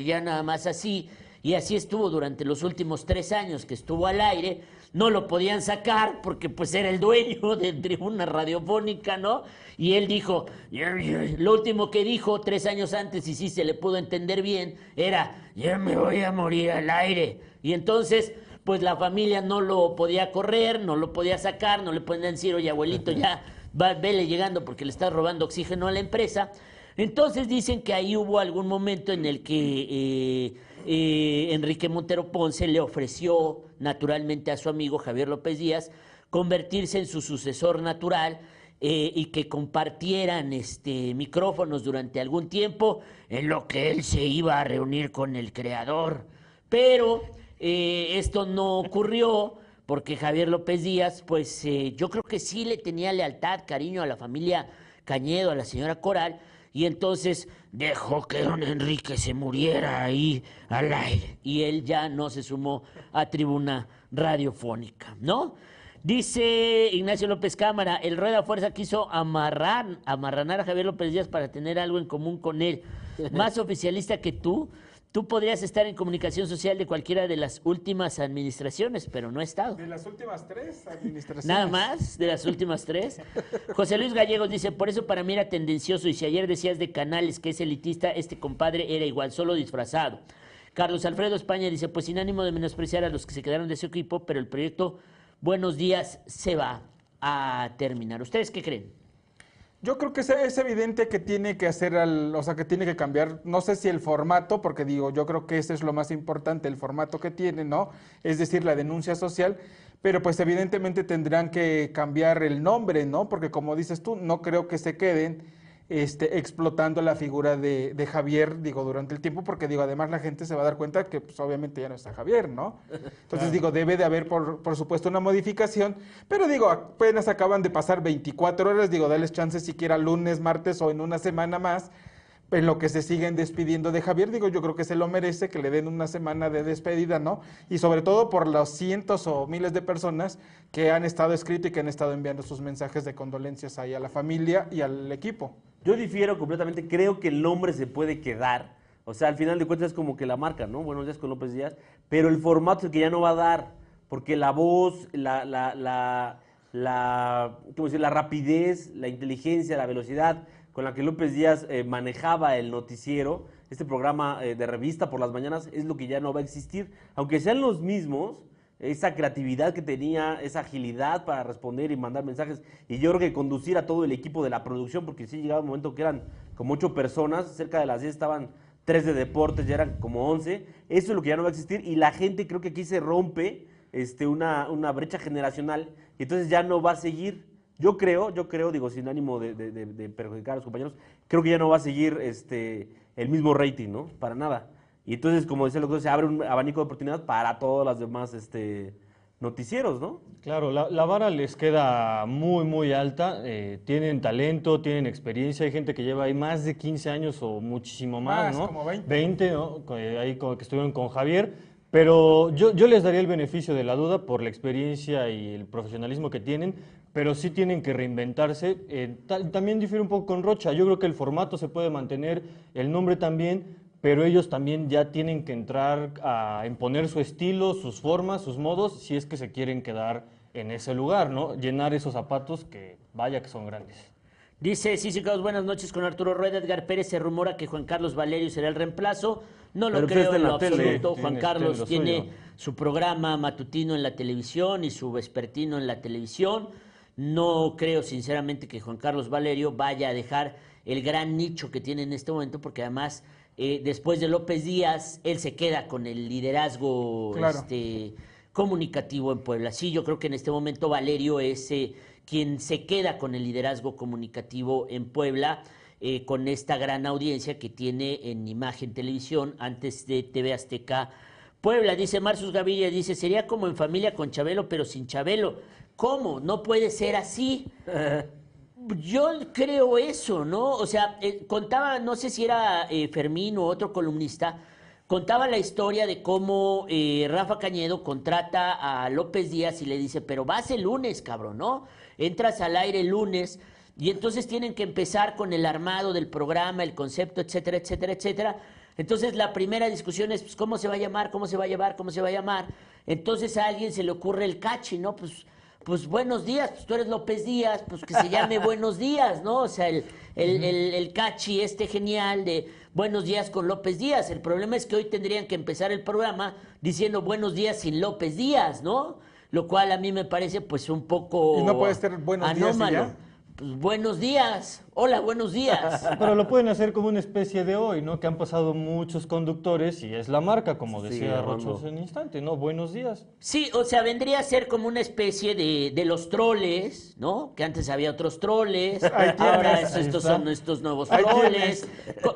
Ya, nada más así. Y así estuvo durante los últimos tres años que estuvo al aire. No lo podían sacar porque pues era el dueño de tribuna radiofónica, ¿no? Y él dijo, lo último que dijo tres años antes, y sí se le pudo entender bien, era, ya me voy a morir al aire. Y entonces, pues la familia no lo podía correr, no lo podía sacar, no le podían decir, oye abuelito, ya va, vele llegando porque le estás robando oxígeno a la empresa. Entonces dicen que ahí hubo algún momento en el que eh, eh, Enrique Montero Ponce le ofreció naturalmente a su amigo Javier López Díaz convertirse en su sucesor natural eh, y que compartieran este, micrófonos durante algún tiempo en lo que él se iba a reunir con el creador. Pero esto no ocurrió porque Javier López Díaz, pues yo creo que sí le tenía lealtad, cariño a la familia Cañedo, a la señora Coral, y entonces dejó que don Enrique se muriera ahí al aire. Y él ya no se sumó a tribuna radiofónica, ¿no? Dice Ignacio López Cámara, el Rueda Fuerza quiso amarrar, amarranar a Javier López Díaz para tener algo en común con él. <laughs> Más oficialista que tú, tú podrías estar en comunicación social de cualquiera de las últimas administraciones, pero no he estado. De las últimas tres administraciones. Nada más de las últimas tres. José Luis Gallegos dice, por eso para mí era tendencioso y si ayer decías de Canales que es elitista, este compadre era igual, solo disfrazado. Carlos Alfredo España dice, pues sin ánimo de menospreciar a los que se quedaron de ese equipo, pero el proyecto Buenos Días se va a terminar. ¿Ustedes qué creen? Yo creo que es, evidente que tiene que hacer, al, o sea, que tiene que cambiar, no sé si el formato, porque digo, yo creo que ese es lo más importante, el formato que tiene, ¿no? Es decir, la denuncia social, pero pues evidentemente tendrán que cambiar el nombre, ¿no? Porque como dices tú, no creo que se queden este, explotando la figura de, de Javier, digo, durante el tiempo, porque digo, además la gente se va a dar cuenta que pues, obviamente ya no está Javier, ¿no? Entonces digo, debe de haber, por, por supuesto, una modificación, pero digo, apenas acaban de pasar 24 horas, digo, dales chance siquiera lunes, martes o en una semana más, en lo que se siguen despidiendo de Javier, digo, yo creo que se lo merece, que le den una semana de despedida, ¿no? Y sobre todo por los cientos o miles de personas que han estado escrito y que han estado enviando sus mensajes de condolencias ahí a la familia y al equipo. Yo difiero completamente, creo que el nombre se puede quedar. O sea, al final de cuentas es como que la marca, ¿no? Buenos días con López Díaz. Pero el formato es que ya no va a dar. Porque la voz, la, la, la, la, ¿cómo decir? la rapidez, la inteligencia, la velocidad con la que López Díaz eh, manejaba el noticiero, este programa eh, de revista por las mañanas, es lo que ya no va a existir. Aunque sean los mismos, esa creatividad que tenía, esa agilidad para responder y mandar mensajes, y yo creo que conducir a todo el equipo de la producción, porque sí llegaba un momento que eran como ocho personas, cerca de las diez estaban tres de deportes, ya eran como once, eso es lo que ya no va a existir, y la gente creo que aquí se rompe este, una, una brecha generacional, y entonces ya no va a seguir. Yo creo, yo creo, digo, sin ánimo de, de- de- de perjudicar a los compañeros, creo que ya no va a seguir este, el mismo rating, ¿no? Para nada. Y entonces, como decía el doctor, se abre un abanico de oportunidad para todas las demás este, noticieros, ¿no? Claro, la, la vara les queda muy, muy alta. eh, tienen talento, tienen experiencia. Hay gente que lleva ahí más de 15 años o muchísimo más, Más, ¿no? como 20. 20, ¿no? Eh, Ahí como que estuvieron con Javier. Pero yo, yo les daría el beneficio de la duda por la experiencia y el profesionalismo que tienen, pero sí tienen que reinventarse. Eh, ta- también difiere un poco con Rocha. Yo creo que el formato se puede mantener, el nombre también, pero ellos también ya tienen que entrar a imponer su estilo, sus formas, sus modos, si es que se quieren quedar en ese lugar, ¿no? Llenar esos zapatos que vaya que son grandes. Dice Cici Caos, buenas noches con Arturo Rueda. Edgar Pérez se rumora que Juan Carlos Valerio será el reemplazo. No lo Pero pues creo en en lo tele. absoluto. Juan Carlos tiene lo tiene suyo. su programa matutino en la televisión y su vespertino en la televisión. No creo sinceramente que Juan Carlos Valerio vaya a dejar el gran nicho que tiene en este momento, porque además eh, después de López Díaz, él se queda con el liderazgo Claro. este, comunicativo en Puebla. Sí, yo creo que en este momento Valerio es eh, quien se queda con el liderazgo comunicativo en Puebla, eh, con esta gran audiencia que tiene en Imagen Televisión antes de TV Azteca Puebla. Dice Marcus Gaviria, dice, sería como en familia con Chabelo, pero sin Chabelo. ¿Cómo? No puede ser así. <laughs> Yo creo eso, ¿no? O sea, eh, contaba, no sé si era eh, Fermín o otro columnista, contaba la historia de cómo eh, Rafa Cañedo contrata a López Díaz y le dice, pero vas el lunes, cabrón, ¿no? Entras al aire el lunes y entonces tienen que empezar con el armado del programa, el concepto, etcétera, etcétera, etcétera. Entonces la primera discusión es, pues, ¿cómo se va a llamar? ¿Cómo se va a llevar? ¿Cómo se va a llamar? Entonces a alguien se le ocurre el cachi, ¿no? Pues pues buenos días, pues tú eres López Díaz, pues que se llame <laughs> buenos días, ¿no? O sea, el, el, el, el cachi este genial de buenos días con López Díaz. El problema es que hoy tendrían que empezar el programa diciendo buenos días sin López Díaz, ¿no? Lo cual a mí me parece pues un poco Y no puede ser buenos días y ya. Pues buenos días, hola, buenos días. <laughs> Pero lo pueden hacer como una especie de hoy, ¿no? Que han pasado muchos conductores y es la marca, como Sí, decía hace un instante, ¿no? Buenos días. Sí, o sea, vendría a ser como una especie de, de los troles, ¿no? Que antes había otros troles, <laughs> ahora es- estos son estos nuevos troles.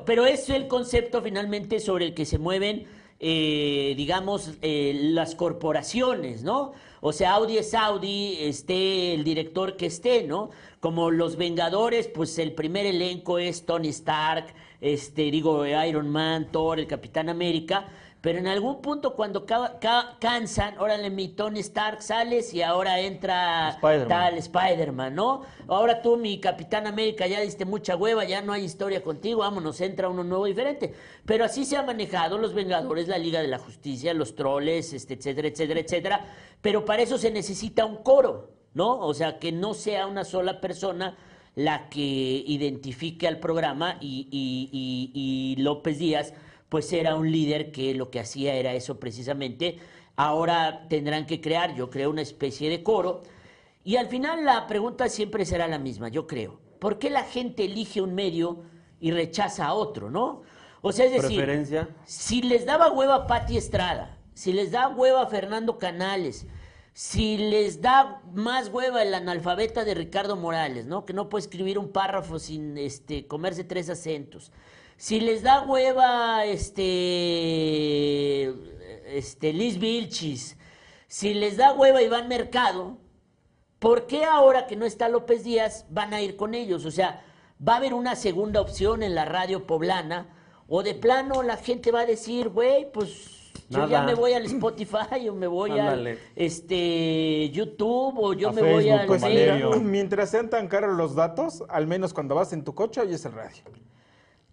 Pero es el concepto finalmente sobre el que se mueven, eh, digamos, eh, las corporaciones, ¿no? O sea, Audi es Audi, esté el director que esté, ¿no? Como los Vengadores, pues el primer elenco es Tony Stark, este, digo, Iron Man, Thor, el Capitán América. Pero en algún punto cuando ca- ca- cansan, órale, mi Tony Stark sales y ahora entra tal Spider-Man, ¿no? Ahora tú, mi Capitán América, ya diste mucha hueva, ya no hay historia contigo, vámonos, entra uno nuevo diferente. Pero así se ha manejado los Vengadores, la Liga de la Justicia, los troles, este, etcétera, etcétera, etcétera. Pero para eso se necesita un coro, ¿no? O sea, que no sea una sola persona la que identifique al programa y, y- y- y López Díaz pues era un líder que lo que hacía era eso precisamente. Ahora tendrán que crear, yo creo, una especie de coro. Y al final la pregunta siempre será la misma, yo creo. ¿Por qué la gente elige un medio y rechaza a otro, no? O sea, es decir, Preferencia. si les daba hueva a Pati Estrada, si les da hueva a Fernando Canales, si les da más hueva el analfabeta de Ricardo Morales, ¿no? Que no puede escribir un párrafo sin este, comerse tres acentos. Si les da hueva este, este Liz Vilchis, si les da hueva Iván Mercado, ¿por qué ahora que no está López Díaz van a ir con ellos? O sea, va a haber una segunda opción en la radio poblana, o de plano la gente va a decir, güey, pues yo ya me voy al Spotify o me voy al Ándale. este YouTube o yo A me voy al. Facebook. Mientras sean tan caros los datos, al menos cuando vas en tu coche oyes el radio.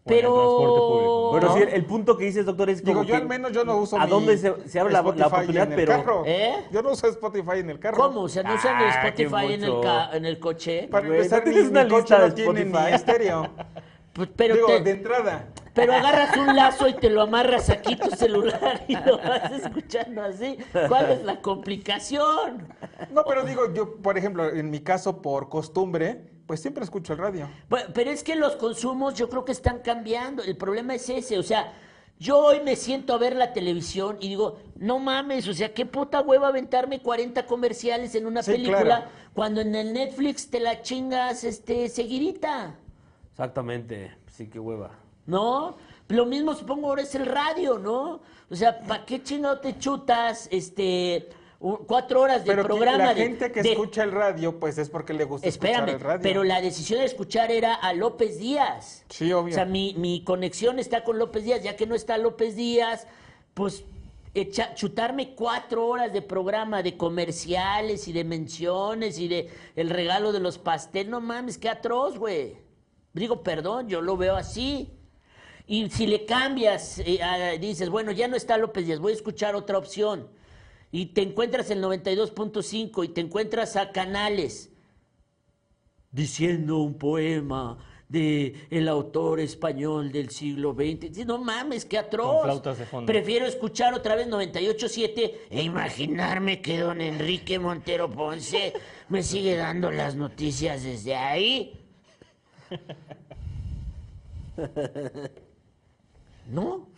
Pero Bueno, sí, el punto que dices, doctor, es como Digo, yo que al menos yo no uso ¿A mi dónde se, se abre la, la Spotify oportunidad? en el Pero carro. ¿Eh? Yo no uso Spotify en el carro. ¿Cómo? O sea, no usan el Ah, qué Spotify en el, mucho. ca- en el coche. Para Güey, empezar, ¿no mi, tienes una coche lista de no tiene ni Spotify? estéreo. <laughs> Pues, pero, Digo, te- de entrada. pero <laughs> agarras un lazo y te lo amarras aquí tu celular y lo vas escuchando así. ¿Cuál es la complicación? No, pero digo, yo, por ejemplo, en mi caso, por costumbre, pues siempre escucho el radio. Bueno, pero es que los consumos yo creo que están cambiando. El problema es ese. O sea, yo hoy me siento a ver la televisión y digo, no mames, o sea, qué puta hueva aventarme 40 comerciales en una Sí, película claro. cuando en el Netflix te la chingas este seguidita. Exactamente, sí, qué hueva. ¿no? Lo mismo supongo ahora es el radio, ¿no? O sea, ¿para qué chingado te chutas este cuatro horas de Pero programa? la de- gente que de- escucha el radio, pues es porque le gusta escuchar el radio. pero la decisión de escuchar era a López Díaz. Sí, obvio. O sea, mi, mi conexión está con López Díaz, ya que no está López Díaz, pues echa- chutarme cuatro horas de programa de comerciales y de menciones y de el regalo de los pasteles, no mames, qué atroz, güey. Digo, perdón, yo lo veo así. Y si le cambias, eh, a- dices, bueno, ya no está López Díaz, voy a escuchar otra opción. Y te encuentras el 92.5 y te encuentras a Canales diciendo un poema de el autor español del siglo XX. No mames, qué atroz. Con flautas de fondo. Prefiero escuchar otra vez 98.7 e imaginarme que don Enrique Montero Ponce me sigue dando las noticias desde ahí. <laughs> ¿No?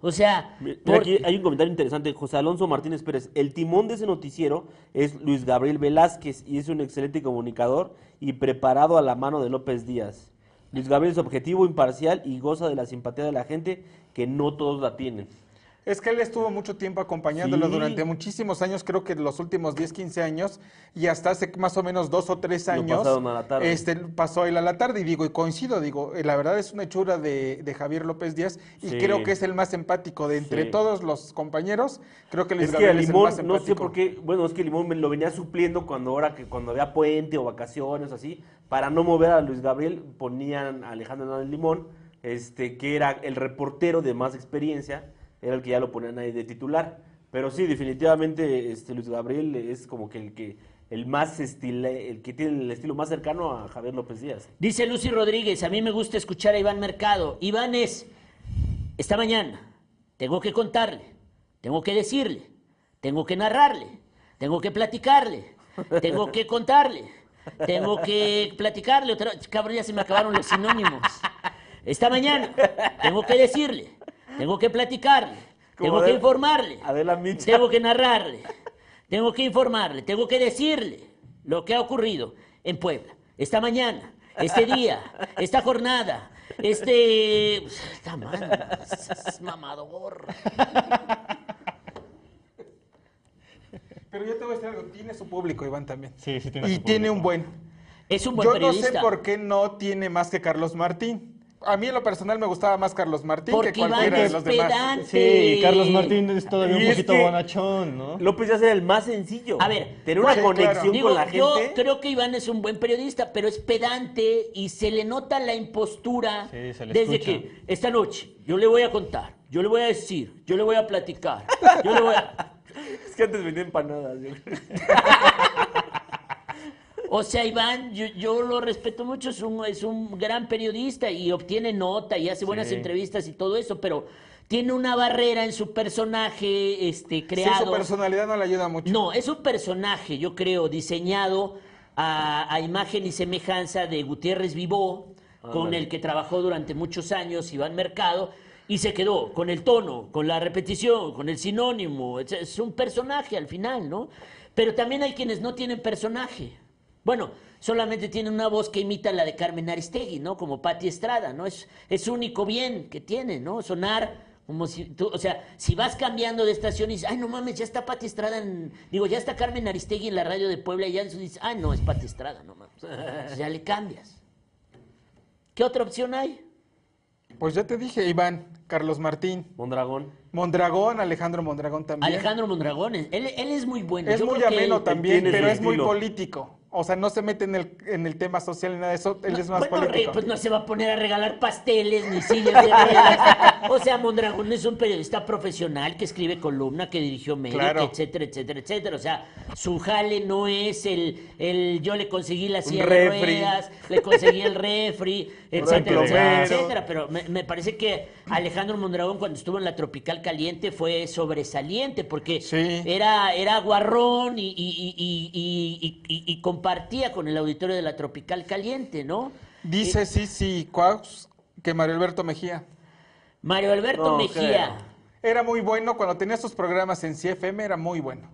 O sea, Mira, por- aquí hay un comentario interesante. José Alonso Martínez Pérez. El timón de ese noticiero es Luis Gabriel Velázquez y es un excelente comunicador y preparado a la mano de López Díaz. Luis Gabriel es objetivo, imparcial y goza de la simpatía de la gente que no todos la tienen. Es que él estuvo mucho tiempo acompañándolo Sí. durante muchísimos años, creo que los últimos 10, 15 años, y hasta hace más o menos dos o tres años. a la tarde. Este, pasó él a la tarde, y digo, y coincido, digo, eh, la verdad es una hechura de, de Javier López Díaz, y Sí. creo que es el más empático de entre Sí. todos los compañeros. Creo que Luis Es que a Gabriel es el más Limón, no sé empático. por qué, bueno, es que Limón me lo venía supliendo cuando ahora que cuando había puente o vacaciones así, para no mover a Luis Gabriel, ponían a Alejandro Hernández Limón, este, que era el reportero de más experiencia, era el que ya lo ponían ahí de titular. Pero sí, definitivamente este Luis Gabriel es como que el que el más estile, el que tiene el estilo más cercano a Javier López Díaz. Dice Lucy Rodríguez, a mí me gusta escuchar a Iván Mercado. Iván es, esta mañana, tengo que contarle, tengo que decirle, tengo que narrarle, tengo que platicarle, tengo que contarle, tengo que platicarle. Otra... Cabrón, ya se me acabaron los sinónimos. Esta mañana, tengo que decirle, tengo que platicarle, tengo que informarle, Adela Micha. tengo que narrarle, tengo que informarle, tengo que decirle lo que ha ocurrido en Puebla, esta mañana, este día, esta jornada, este... Esta mano, es mamador. Pero yo te voy a decir algo, tiene su público, Iván, también. Sí, sí tiene Y su tiene público. un buen. Es un buen Yo periodista. no sé por qué no tiene más que Carlos Martín. A mí en lo personal me gustaba más Carlos Martín Porque que cualquiera de los demás. pedante. Sí, Carlos Martín es todavía Y un es poquito que- bonachón, ¿no? López Díaz era el más sencillo. A ver, tener una sí, conexión claro. Digo, con la yo gente. creo que Iván es un buen periodista, pero es pedante y se le nota la impostura Sí, se le desde escucha. que esta noche yo le voy a contar, yo le voy a decir, yo le voy a platicar, yo le voy a... <laughs> Es que antes vendía empanadas. yo creo. <laughs> O sea, Iván, yo, yo lo respeto mucho, es un, es un gran periodista y obtiene nota y hace buenas Sí. entrevistas y todo eso, pero tiene una barrera en su personaje este, Sí, creado. su personalidad no le ayuda mucho. No, es un personaje, yo creo, diseñado a, a imagen y semejanza de Gutiérrez Vivó, con el que trabajó durante muchos años Iván Mercado, y se quedó con el tono, con la repetición, con el sinónimo. Es, es un personaje al final, ¿no? Pero también hay quienes no tienen personaje. Bueno, solamente tienen una voz que imita la de Carmen Aristegui, ¿no? Como Patti Estrada, ¿no? Es, es su único bien que tiene, ¿no? Sonar como si tú, o sea, si vas cambiando de estación y dices, ay, no mames, ya está Pati Estrada en, digo, ya está Carmen Aristegui en la radio de Puebla y ya dices, ay, no, es Pati Estrada, no mames. Entonces <laughs> ya le cambias. ¿Qué otra opción hay? Pues ya te dije, Iván, Carlos Martín. Mondragón. Mondragón, Alejandro Mondragón también. Alejandro Mondragón, él, él es muy bueno. Es Yo muy creo que ameno él- también, tiene pero es muy político. O sea, no se mete en el, en el tema social ni nada de eso, él es más Bueno, político. pues no se va a poner a regalar pasteles ni sillas de ruedas. <laughs> O sea, Mondragón es un periodista profesional que escribe columna, que dirigió Médica, Claro. etcétera, etcétera, etcétera. O sea, su jale no es el, el yo le conseguí la Un silla de ruedas, le conseguí el refri, <laughs> etcétera, etcétera, etcétera. Pero me, me parece que Alejandro Mondragón cuando estuvo en la Tropical Caliente fue sobresaliente porque era, era guarrón y, y- y- y- y- y- y compartía con el auditorio de la Tropical Caliente, ¿no? Dice sí, sí, Cuaus, que Mario Alberto Mejía. Mario Alberto Mejía. Era muy bueno cuando tenía sus programas en CFM, era muy bueno.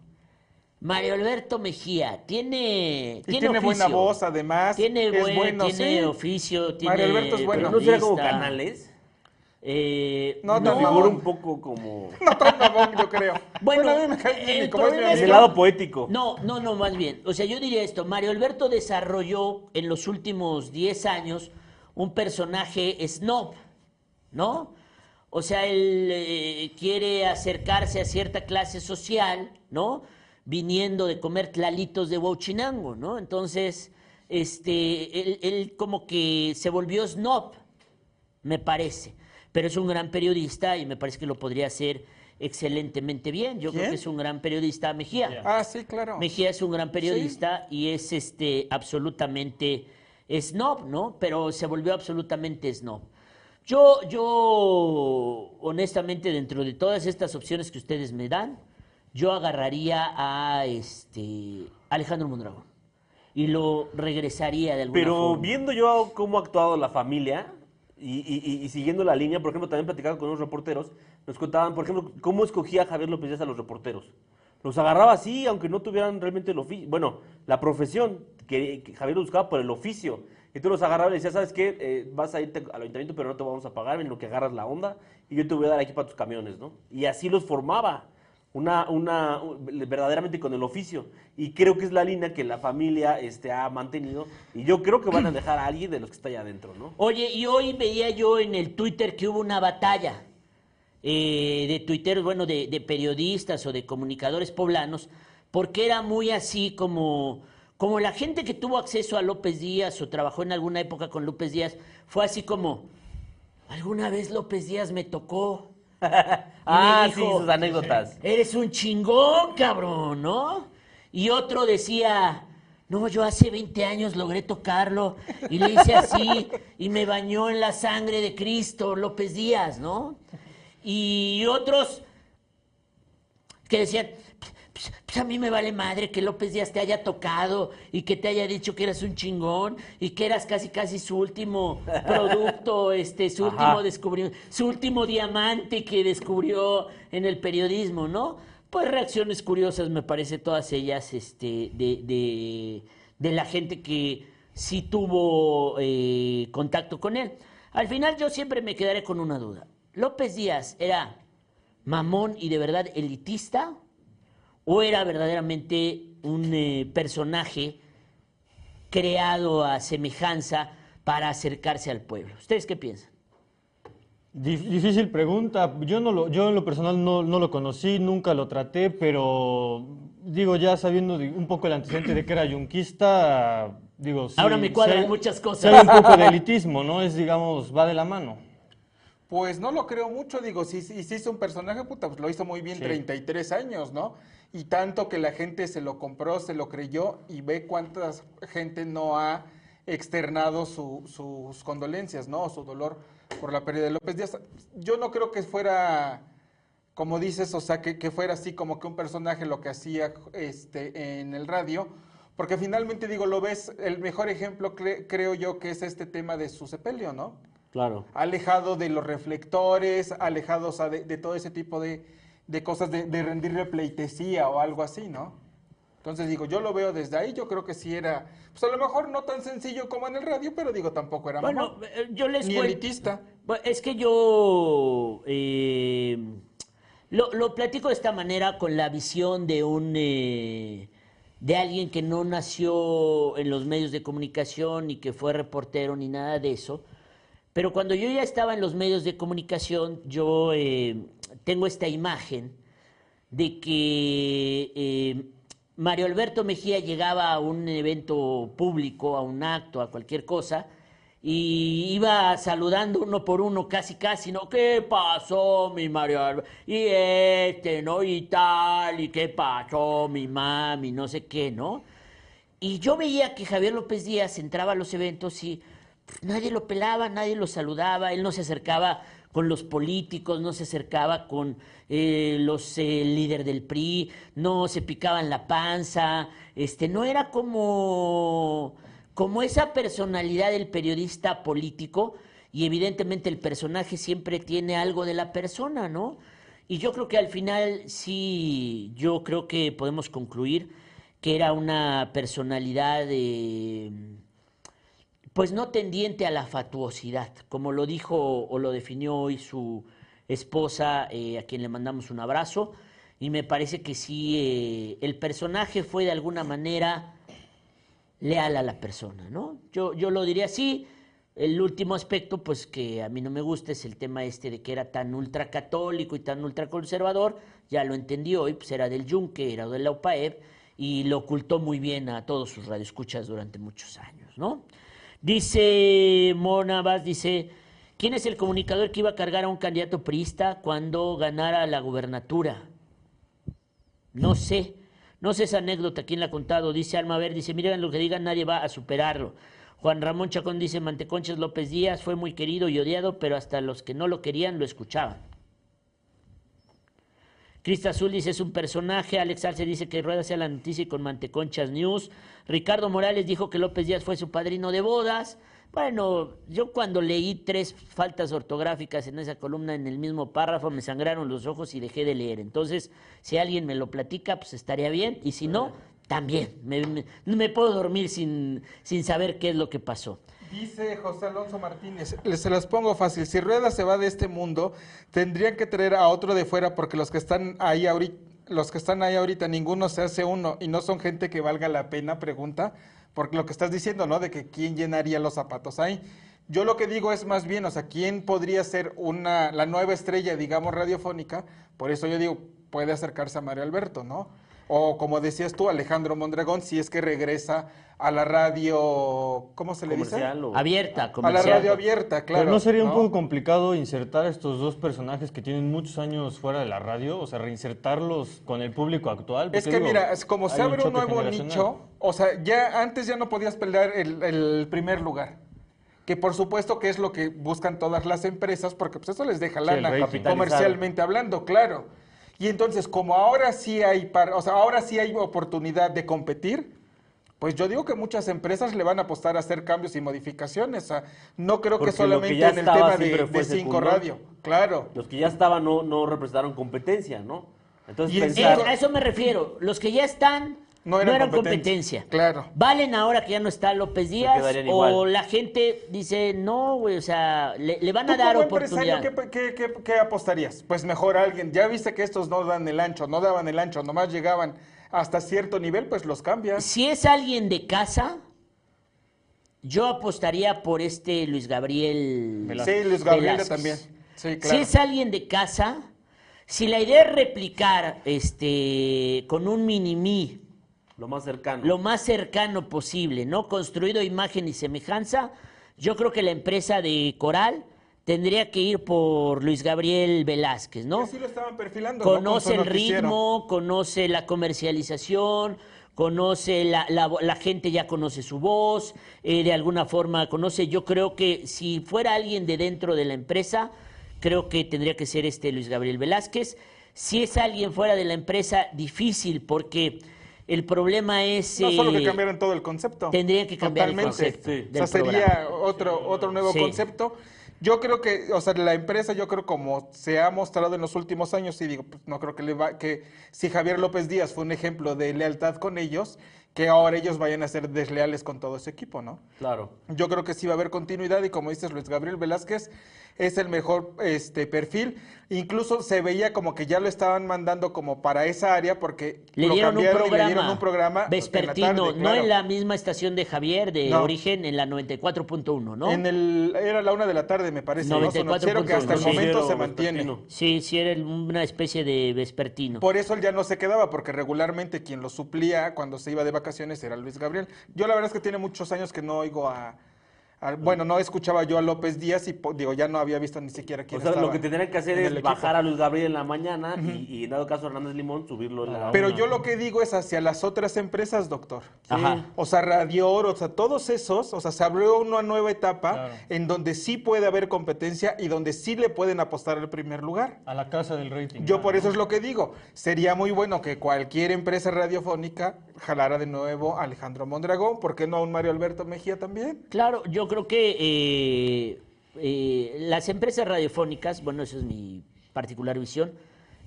Mario Alberto Mejía tiene Y tiene, tiene buena voz, además. Tiene, es buen- bueno, tiene sí. oficio, tiene Mario Alberto es bueno. Pero no será como canales. Eh, No, Me no, figura no. un poco como... No tan mamón, yo creo. Bueno, a mí me cae bien, el como es es El lado poético. No, no, no, más bien. O sea, yo diría esto. Mario Alberto desarrolló en los últimos 10 años un personaje snob, ¿no? O sea, él eh, quiere acercarse a cierta clase social, ¿no? Viniendo de comer tlalitos de Huachinango, ¿no? Entonces, este, él, él como que se volvió snob, me parece. Pero es un gran periodista y me parece que lo podría hacer excelentemente bien. Yo creo que es un gran periodista, Mejía. Ah, sí, claro. Mejía es un gran periodista y es este absolutamente snob, ¿no? Pero se volvió absolutamente snob. Yo, yo, honestamente, dentro de todas estas opciones que ustedes me dan, yo agarraría a este Alejandro Mondragón y lo regresaría de alguna Pero forma. viendo yo cómo ha actuado la familia y, siguiendo la línea, por ejemplo, también platicando con unos reporteros, nos contaban, por ejemplo, cómo escogía Javier López Díaz a los reporteros. Los agarraba así, aunque no tuvieran realmente el oficio, bueno, la profesión, que, que Javier buscaba por el oficio. Y tú los agarraba y decías, ¿sabes qué? Eh, vas a irte al ayuntamiento, pero no te vamos a pagar en lo que agarras la onda y yo te voy a dar aquí para tus camiones, ¿no? Y así los formaba, una, una, un- verdaderamente con el oficio. Y creo que es la línea que la familia este, ha mantenido. Y yo creo que van a dejar a alguien de los que está allá adentro, ¿no? Oye, y hoy veía yo en el Twitter que hubo una batalla eh, de tuiteros, bueno, de, de periodistas o de comunicadores poblanos, porque era muy así como, como la gente que tuvo acceso a López Díaz o trabajó en alguna época con López Díaz, fue así como, alguna vez López Díaz me tocó. <laughs> Ah, sí, sus anécdotas. Eres un chingón, cabrón, ¿no? Y otro decía, no, yo hace 20 años logré tocarlo y le hice así <laughs> y me bañó en la sangre de Cristo, López Díaz, ¿no? Y otros que decían, pues, pues a mí me vale madre que López Díaz te haya tocado y que te haya dicho que eras un chingón y que eras casi casi su último <laughs> producto, este, su Ajá. último descubrimiento, su último diamante que descubrió en el periodismo, ¿no? Pues reacciones curiosas, me parece, todas ellas, este, de, de, de la gente que sí tuvo eh, contacto con él. Al final yo siempre me quedaré con una duda. ¿López Díaz era mamón y de verdad elitista? ¿O era verdaderamente un eh, personaje creado a semejanza para acercarse al pueblo? ¿Ustedes qué piensan? Dif- Difícil pregunta. Yo no lo, yo en lo personal no, no lo conocí, nunca lo traté, pero digo ya sabiendo un poco el antecedente de que era yunquista, digo. sí- Ahora me cuadran muchas cosas. hay un poco de elitismo, ¿no? Es digamos va de la mano. Pues no lo creo mucho, digo, si, si si hizo un personaje, puta, pues lo hizo muy bien, Sí. 33 años, ¿no? Y tanto que la gente se lo compró, se lo creyó y ve cuánta gente no ha externado su- sus condolencias, ¿no? O su dolor por la pérdida de López Díaz. Yo no creo que fuera, como dices, o sea, que, que fuera así como que un personaje lo que hacía este, en el radio, porque finalmente, digo, lo ves, el mejor ejemplo cre- creo yo que es este tema de su sepelio, ¿no? Claro. alejado de los reflectores, alejado o sea, de, de todo ese tipo de, de cosas, de, de rendirle pleitesía o algo así, ¿no? Entonces digo, yo lo veo desde ahí, yo creo que sí era, pues a lo mejor no tan sencillo como en el radio, pero digo, tampoco era Bueno, eh, yo les ni elitista. Es que yo eh, lo, lo platico de esta manera con la visión de un eh, de alguien que no nació en los medios de comunicación ni que fue reportero ni nada de eso. Pero cuando yo ya estaba en los medios de comunicación, yo eh, tengo esta imagen de que eh, Mario Alberto Mejía llegaba a un evento público, a un acto, a cualquier cosa, y iba saludando uno por uno, casi casi, ¿no? ¿Qué pasó, mi Mario Alberto? Y este, ¿no? Y tal, y qué pasó, mi mami, no sé qué, ¿no? Y yo veía que Javier López Díaz entraba a los eventos y nadie lo pelaba, nadie lo saludaba, él no se acercaba con los políticos, no se acercaba con eh, los eh, líderes del PRI, no se picaban la panza, este, no era como, como esa personalidad del periodista político, y evidentemente el personaje siempre tiene algo de la persona, ¿no? Y yo creo que al final sí, yo creo que podemos concluir que era una personalidad eh, pues no tendiente a la fatuosidad, como lo dijo o lo definió hoy su esposa, eh, a quien le mandamos un abrazo, y me parece que sí, eh, el personaje fue de alguna manera leal a la persona, ¿no? Yo, yo lo diría así. El último aspecto, pues que a mí no me gusta, es el tema este de que era tan ultracatólico y tan ultraconservador, ya lo entendió hoy, pues era del Yunque, era de la UPAEP, y lo ocultó muy bien a todos sus radioescuchas durante muchos años, ¿no? Dice Mona Vaz, dice, ¿quién es el comunicador que iba a cargar a un candidato priista cuando ganara la gubernatura? No sé, no sé esa anécdota, quién la ha contado, dice Alma Ver, dice, miren lo que digan, nadie va a superarlo. Juan Ramón Chacón dice, Manteconchas López Díaz fue muy querido y odiado, pero hasta los que no lo querían lo escuchaban. Crista Azul dice es un personaje. Alex Arce dice que Rueda sea la noticia y con Manteconchas News. Ricardo Morales dijo que López Díaz fue su padrino de bodas. Bueno, yo cuando leí tres faltas ortográficas en esa columna en el mismo párrafo me sangraron los ojos y dejé de leer. Entonces, si alguien me lo platica, pues estaría bien. Y si no, también. Me, me- puedo dormir sin, sin saber qué es lo que pasó. Dice José Alonso Martínez, les- se los pongo fácil, si Rueda se va de este mundo, tendrían que traer a otro de fuera porque los que están ahí ahorita, los que están ahí ahorita, ninguno se hace uno y no son gente que valga la pena, pregunta, porque lo que estás diciendo, ¿no? De que quién llenaría los zapatos ahí. Yo lo que digo es más bien, o sea, quién podría ser una, la nueva estrella, digamos, radiofónica, por eso yo digo, puede acercarse a Mario Alberto, ¿no? O como decías tú, Alejandro Mondragón, si es que regresa a la radio, ¿cómo se le dice? Comercial o- Abierta, A la radio abierta, claro. Pero no sería un poco complicado insertar a estos dos personajes que tienen muchos años fuera de la radio, o sea, reinsertarlos con el público actual. Es que digo, mira, es como se un abre un nuevo nicho, o sea, ya antes ya no podías pelear el, el primer lugar. Que por supuesto que es lo que buscan todas las empresas, porque pues eso les deja lana comercialmente hablando, claro. Y entonces, como ahora sí hay par- o sea, ahora sí hay oportunidad de competir, pues yo digo que muchas empresas le van a apostar a hacer cambios y modificaciones. O sea, no creo Porque que solamente en el tema de, de cinco radio. Claro. Los que ya estaban no, no representaron competencia, ¿no? Entonces Eh, a eso me refiero. Los que ya están No no eran competencia. competencia. Claro. ¿Valen ahora que ya no está López Díaz? O igual. la gente dice, no, güey, o sea, le, le van ¿Tú a dar oportunidad. ¿qué, qué, qué- qué apostarías? Pues mejor alguien. Ya viste que estos no dan el ancho, no daban el ancho, nomás llegaban hasta cierto nivel, pues los cambias. Si es alguien de casa, yo apostaría por este Luis Gabriel. Sí, Luis Gabriel Velázquez. también. Sí, Si es alguien de casa, si la idea es replicar este con un mini-mí lo más cercano. lo más cercano posible, ¿no? Construido imagen y semejanza, yo creo que la empresa de Coral tendría que ir por Luis Gabriel Velázquez, ¿no? Así lo estaban perfilando. ¿no? Con Conoce el ritmo, conoce la comercialización, conoce la, la- la gente ya conoce su voz, eh, de alguna forma conoce. Yo creo que si fuera alguien de dentro de la empresa, creo que tendría que ser este Luis Gabriel Velázquez. Si es alguien fuera de la empresa, difícil, porque el problema es... No solo que eh, cambiaran todo el concepto. tendrían que cambiar el Totalmente. concepto Sí. del O sea, sería otro, otro nuevo Sí. concepto. Yo creo que, o sea, la empresa, yo creo como se ha mostrado en los últimos años, y digo, pues, no creo que le va, que si Javier López Díaz fue un ejemplo de lealtad con ellos, que ahora ellos vayan a ser desleales con todo ese equipo, ¿no? Claro. Yo creo que sí va a haber continuidad y como dices Luis Gabriel Velázquez es el mejor este perfil. Incluso se veía como que ya lo estaban mandando como para esa área porque Le lo dieron, un cambiaron y programa, le dieron un programa en la vespertino, tarde, no claro. en la misma estación de Javier de No. origen, en la 94.1, ¿no? En el era la una de la tarde me parece, ¿no? Su noticiero que hasta el 94.1, sí. momento se mantiene. Sí, sí, era una especie de vespertino. Por eso él ya no se quedaba, porque regularmente quien lo suplía cuando se iba de vacaciones era Luis Gabriel. Yo la verdad es que tiene muchos años que no oigo a... bueno, no escuchaba yo a López Díaz y digo, ya no había visto ni siquiera quién O sea, estaba lo que tendrían que hacer es bajar a Luis Gabriel en la mañana y, y en dado caso Hernández Limón subirlo en la Pero una. yo lo que digo es hacia las otras empresas, doctor. Ajá. O sea, Radio Oro, o sea, todos esos, o sea, se abrió una nueva etapa en donde sí puede haber competencia y donde sí le pueden apostar al primer lugar. A la casa del rating. Yo por eso es lo que digo. Sería muy bueno que cualquier empresa radiofónica jalara de nuevo a Alejandro Mondragón, ¿por qué no a un Mario Alberto Mejía también? Claro, yo creo que eh, eh, las empresas radiofónicas, bueno, eso es mi particular visión,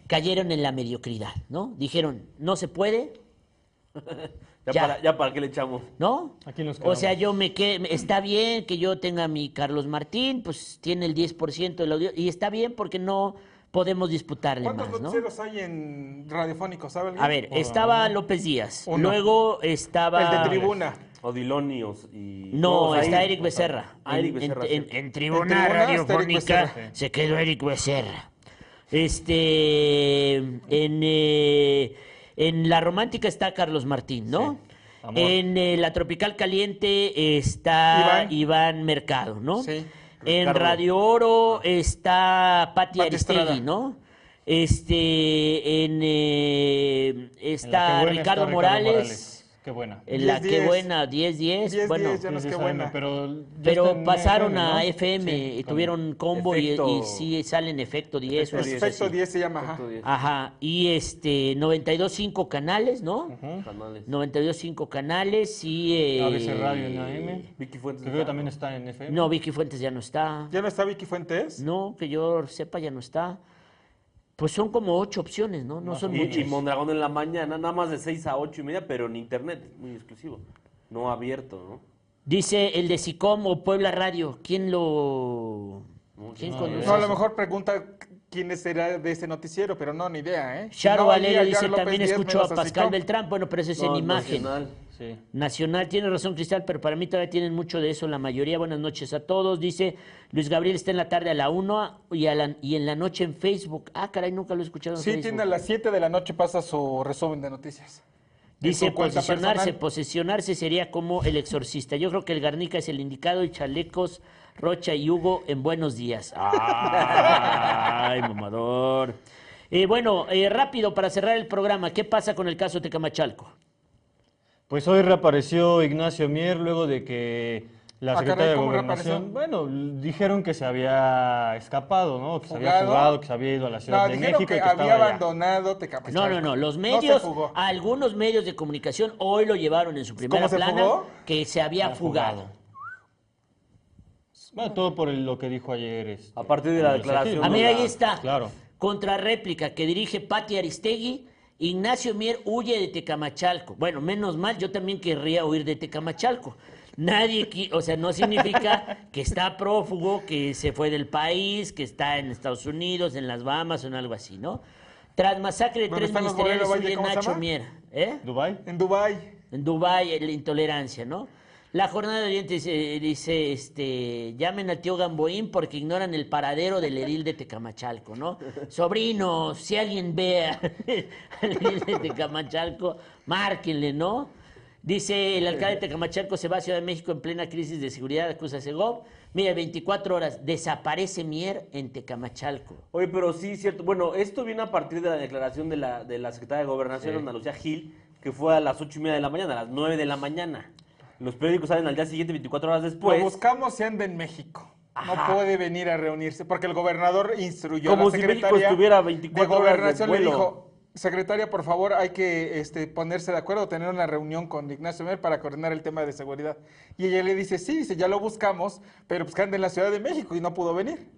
cayeron en la mediocridad, ¿no? Dijeron, no se puede, Ya, <laughs> Ya. Para, ya para qué le echamos. ¿no? Aquí nos O sea, yo me quedé, está bien que yo tenga mi Carlos Martín, pues tiene el 10% del audio, y está bien porque no podemos disputarle ¿Cuántos más, ¿no? noticieros hay en radiofónicos? ¿Sabe alguien? A ver, estaba López Díaz, Uno. luego estaba... El de tribuna. Odilonios y... No, ahí- está Eric Becerra. Ah, En- en- Becerra, en, sí. en tribuna En radiofónica se quedó Eric Becerra. Este, en, eh, en la romántica está Carlos Martín, ¿no? En eh, la tropical caliente está Iván. Iván, Mercado, ¿no? Sí. En. Radio Oro está Pati Pati Estrada. Aristegui, ¿no? Este, en eh, En está Ricardo Morales. Qué buena. En la 10-10. que buena, 10-10. 10-10, Bueno, ya no es sí, buena. Pero, pero pasaron FM, a ¿no? FM, Sí, y tuvieron combo y, Efecto- y sí sale en efecto 10 o algo Efecto así. 10 se llama, ajá. Efecto diez. Ajá, y este 92.5 canales, ¿no? Canales. 92.5 canales y... eh, ABC Radio en AM. Vicky Fuentes. Creo que también está en FM. No, Vicky Fuentes ya no está. ¿Ya no está Vicky Fuentes? No, que yo sepa ya no está. Pues son como ocho opciones, ¿no? No son Y, y muchas. Mondragón en la mañana, nada más de 6 a 8 y media, pero en internet, muy exclusivo. No abierto, ¿no? Dice el de SICOM o Puebla Radio. ¿Quién lo...? ¿Quién conduce No, a lo mejor pregunta quién será de ese noticiero, pero no, ni idea, ¿eh? Charo No, dice, también escuchó a Pascal. Beltrán. Bueno, pero eso es en No, imagen. Nacional. Sí. Nacional, tiene razón Cristal, pero para mí todavía tienen mucho de eso la mayoría. Buenas noches a todos. Dice Luis Gabriel está en la tarde a la 1 y, a la- y en la noche en Facebook. Ah, caray, nunca lo he escuchado en Sí, Facebook. tiene a las 7 de la noche pasa su resumen de noticias. Dice posesionarse, personal. posesionarse sería como el exorcista. Yo creo que el Garnica es el indicado y Chalecos, Rocha y Hugo en buenos días. <laughs> Ay, mamador. Eh, bueno, eh, rápido para cerrar el programa, ¿qué pasa con el caso Tecamachalco? Pues hoy reapareció Ignacio Mier luego de que la Ah, secretaria caray, de ¿cómo Gobernación, bueno, dijeron que se había escapado, ¿no? Que se había ¿Fugado? fugado, que se había ido a la Ciudad No, de México que, y que había estaba abandonado Tecamachalco. No, no, no. Los medios, algunos medios de comunicación hoy lo llevaron en su primera ¿Cómo se plana fugó? que se había fugado. Bueno, todo por el- lo que dijo ayer. este, A partir de la declaración A mí ahí está. Claro. Contrarréplica que dirige Pati Aristegui. Ignacio Mier huye de Tecamachalco. Bueno, menos mal, yo también querría huir de Tecamachalco. Nadie, qui- o sea, no significa <laughs> que está prófugo, que se fue del país, que está en Estados Unidos, en las Bahamas o en algo así, ¿no? Tras masacre de ¿Dónde tres ministeriales huye ¿Cómo se Nacho? Mier. ¿Eh? ¿Dubái? En Dubái. En Dubái, la intolerancia, ¿no? La jornada de Oriente dice, dice, este, llamen al tío Gamboín porque ignoran el paradero del edil de Tecamachalco, ¿no? Sobrinos, si alguien ve <laughs> al edil de Tecamachalco, márquenle, ¿no? Dice el alcalde de Tecamachalco se va a Ciudad de México en plena crisis de seguridad, acusa a Segov. Mira, 24 horas, desaparece Mier en Tecamachalco. Oye, pero sí, cierto. Bueno, esto viene a partir de la declaración de la, de la secretaria de Gobernación, Ana Lucía Gil, que fue a las ocho y media de la mañana, a las 9 de la mañana. Los periódicos salen al día siguiente, 24 horas después. Lo buscamos si anda en México. Ajá. No puede venir a reunirse porque el gobernador instruyó Como a la si México secretaria estuviera de 24 horas de gobernación le dijo secretaria, por favor, hay que este, ponerse de acuerdo, tener una reunión con Ignacio Mer para coordinar el tema de seguridad. Y ella le dice, sí, dice, ya lo buscamos, pero pues que anda en la Ciudad de México y no pudo venir.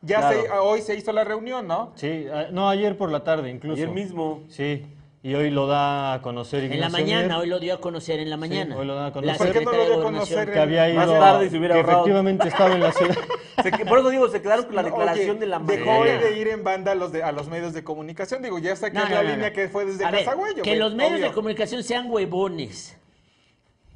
Ya Claro. se- hoy se hizo la reunión, ¿no? Sí, no, ayer por la tarde incluso. Ayer mismo. Sí, y hoy lo da a conocer En la Ignacio mañana, Mier, hoy lo dio a conocer en la mañana. hoy lo dan a conocer. ¿Por qué no lo dio a conocer que había ido, Más tarde se hubiera que ahorrado. efectivamente estaba en la <laughs> ciudad. Se por eso digo, se quedaron con la declaración oye, de la Dejó mañana. de ir en banda a los, de, a los medios de comunicación. Digo, ya sé que No, la no, línea no. que fue desde A Casagüello. que güey, los medios obvio. de comunicación sean huevones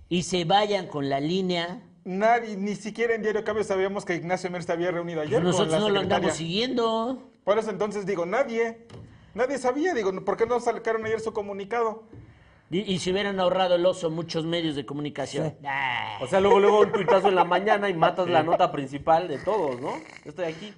y se vayan con la línea. Nadie, ni siquiera en Diario Cambio sabíamos que Ignacio Mer se había reunido ayer Pues nosotros con la no lo andamos siguiendo. Por eso entonces digo, nadie, nadie sabía, digo, ¿por qué no sacaron ayer su comunicado? Y, y se hubieran ahorrado el oso muchos medios de comunicación. Ah. O sea, luego, luego un tuitazo en la mañana y matas la nota principal de todos, ¿no? Yo estoy aquí.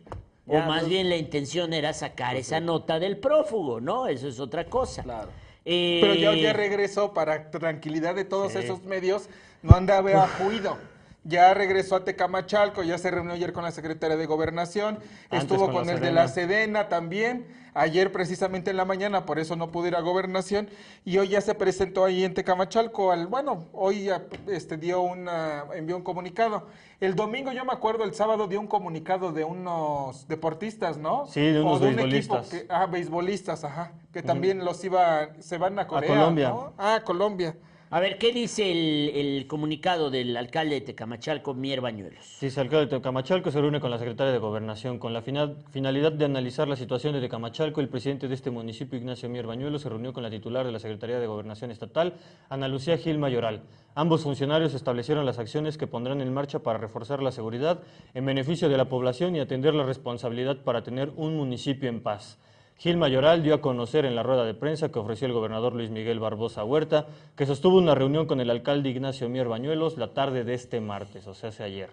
O Ya, más no- bien la intención era sacar esa nota del prófugo, ¿no? Eso es otra cosa. Claro. Eh, Pero ya, ya regresó para tranquilidad de todos esos medios, no andaba juido. Ya regresó a Tecamachalco, ya se reunió ayer con la secretaria de Gobernación, Antes estuvo con el de la Sedena también, ayer precisamente en la mañana, por eso no pudo ir a Gobernación, y hoy ya se presentó ahí en Tecamachalco, al, bueno, hoy ya, este, dio una, envió un comunicado. El domingo, yo me acuerdo, el sábado dio un comunicado de unos deportistas, ¿no? Sí, de unos O un equipo beisbolistas. que- ah, beisbolistas, ajá, que también los iba, se van a Corea, Colombia. ¿no? Ah, Colombia. A ver, ¿qué dice el, comunicado del alcalde de Tecamachalco, Mier Bañuelos? Sí, el alcalde de Tecamachalco se reúne con la secretaria de Gobernación. Con la final- finalidad de analizar la situación de Tecamachalco, el presidente de este municipio, Ignacio Mier Bañuelos, se reunió con la titular de la Secretaría de Gobernación Estatal, Ana Lucía Gil Mayoral. Ambos funcionarios establecieron las acciones que pondrán en marcha para reforzar la seguridad en beneficio de la población y atender la responsabilidad para tener un municipio en paz. Gil Mayoral dio a conocer en la rueda de prensa que ofreció el gobernador Luis Miguel Barbosa Huerta que sostuvo una reunión con el alcalde Ignacio Mier Bañuelos la tarde de este martes, o sea, hace ayer.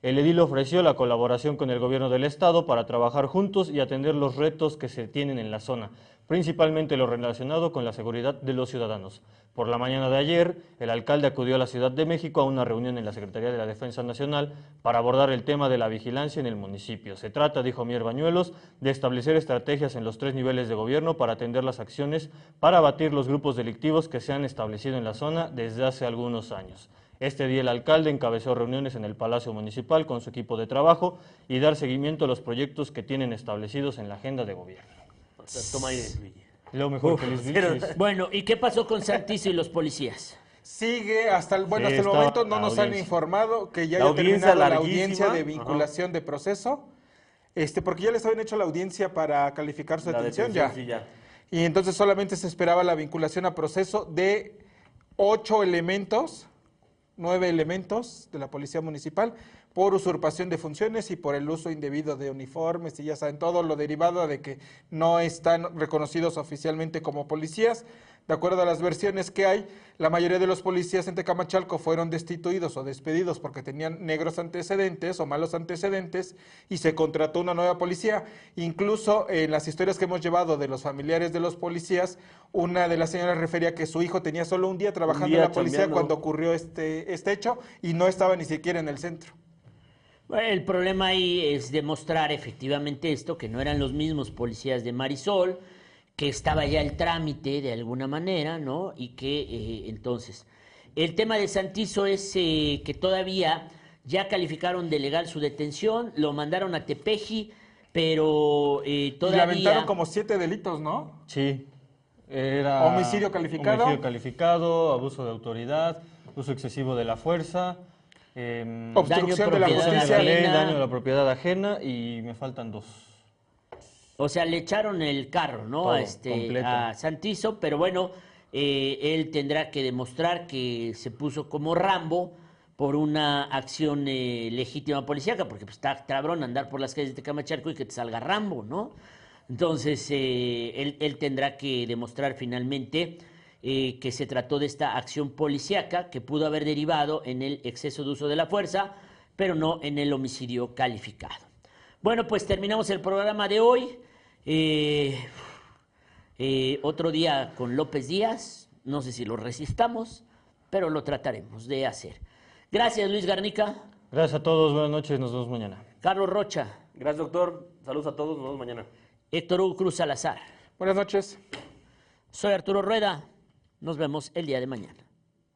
El edil ofreció la colaboración con el gobierno del estado para trabajar juntos y atender los retos que se tienen en la zona, principalmente lo relacionado con la seguridad de los ciudadanos. Por la mañana de ayer, el alcalde acudió a la Ciudad de México a una reunión en la Secretaría de la Defensa Nacional para abordar el tema de la vigilancia en el municipio. Se trata, dijo Mier Bañuelos, de establecer estrategias en los tres niveles de gobierno para atender las acciones para abatir los grupos delictivos que se han establecido en la zona desde hace algunos años. Este día el alcalde encabezó reuniones en el Palacio Municipal con su equipo de trabajo y dar seguimiento a los proyectos que tienen establecidos en la agenda de gobierno. O sea, toma aire. Lo mejor Uf, que les. Bueno, ¿y qué pasó con Santizo y los policías? Sigue hasta el, bueno, Sí, hasta el está momento no la nos han audiencia. informado que ya La haya audiencia terminado la larguísima. audiencia de Ajá. vinculación de proceso. Este, porque ya les habían hecho la audiencia para calificar su La detención detención, ya. sí, ya. Y entonces solamente se esperaba la vinculación a proceso de ocho elementos, nueve elementos de la Policía Municipal por usurpación de funciones y por el uso indebido de uniformes y ya saben, todo lo derivado de que no están reconocidos oficialmente como policías. De acuerdo a las versiones que hay, la mayoría de los policías en Tecamachalco fueron destituidos o despedidos porque tenían negros antecedentes o malos antecedentes y se contrató una nueva policía. Incluso en las historias que hemos llevado de los familiares de los policías, una de las señoras refería que su hijo tenía solo un día trabajando día en la policía cuando ocurrió este, este hecho y no estaba ni siquiera en el centro. El problema ahí es demostrar efectivamente esto, que no eran los mismos policías de Marisol, que estaba ya el trámite de alguna manera, ¿no? Y que eh, entonces, el tema de Santizo es eh, que todavía ya calificaron de legal su detención, lo mandaron a Tepeji, pero eh, Y le todavía... aventaron como siete delitos, ¿no? Sí. Era Homicidio calificado. Homicidio calificado, abuso de autoridad, uso excesivo de la fuerza, em, Obstrucción de la obstrucción justicia. de la ley, ajena. daño a la propiedad ajena y me faltan dos. O sea, le echaron el carro, ¿no? Todo, a, este, completo. a Santizo, pero bueno, eh, él tendrá que demostrar que se puso como Rambo por una acción eh, legítima policíaca, porque pues, está cabrón andar por las calles de Tecamachalco y que te salga Rambo, ¿no? Entonces, eh, él, él tendrá que demostrar finalmente eh, que se trató de esta acción policíaca que pudo haber derivado en el exceso de uso de la fuerza, pero no en el homicidio calificado. Bueno, pues terminamos el programa de hoy. Eh, eh, otro día con López Díaz. No sé si lo resistamos, pero lo trataremos de hacer. Gracias, Luis Garnica. Gracias a todos, buenas noches, nos vemos mañana. Carlos Rocha. Gracias, doctor. Saludos a todos. Nos vemos mañana. Héctor Hugo Cruz Salazar. Buenas noches. Soy Arturo Rueda. Nos vemos el día de mañana.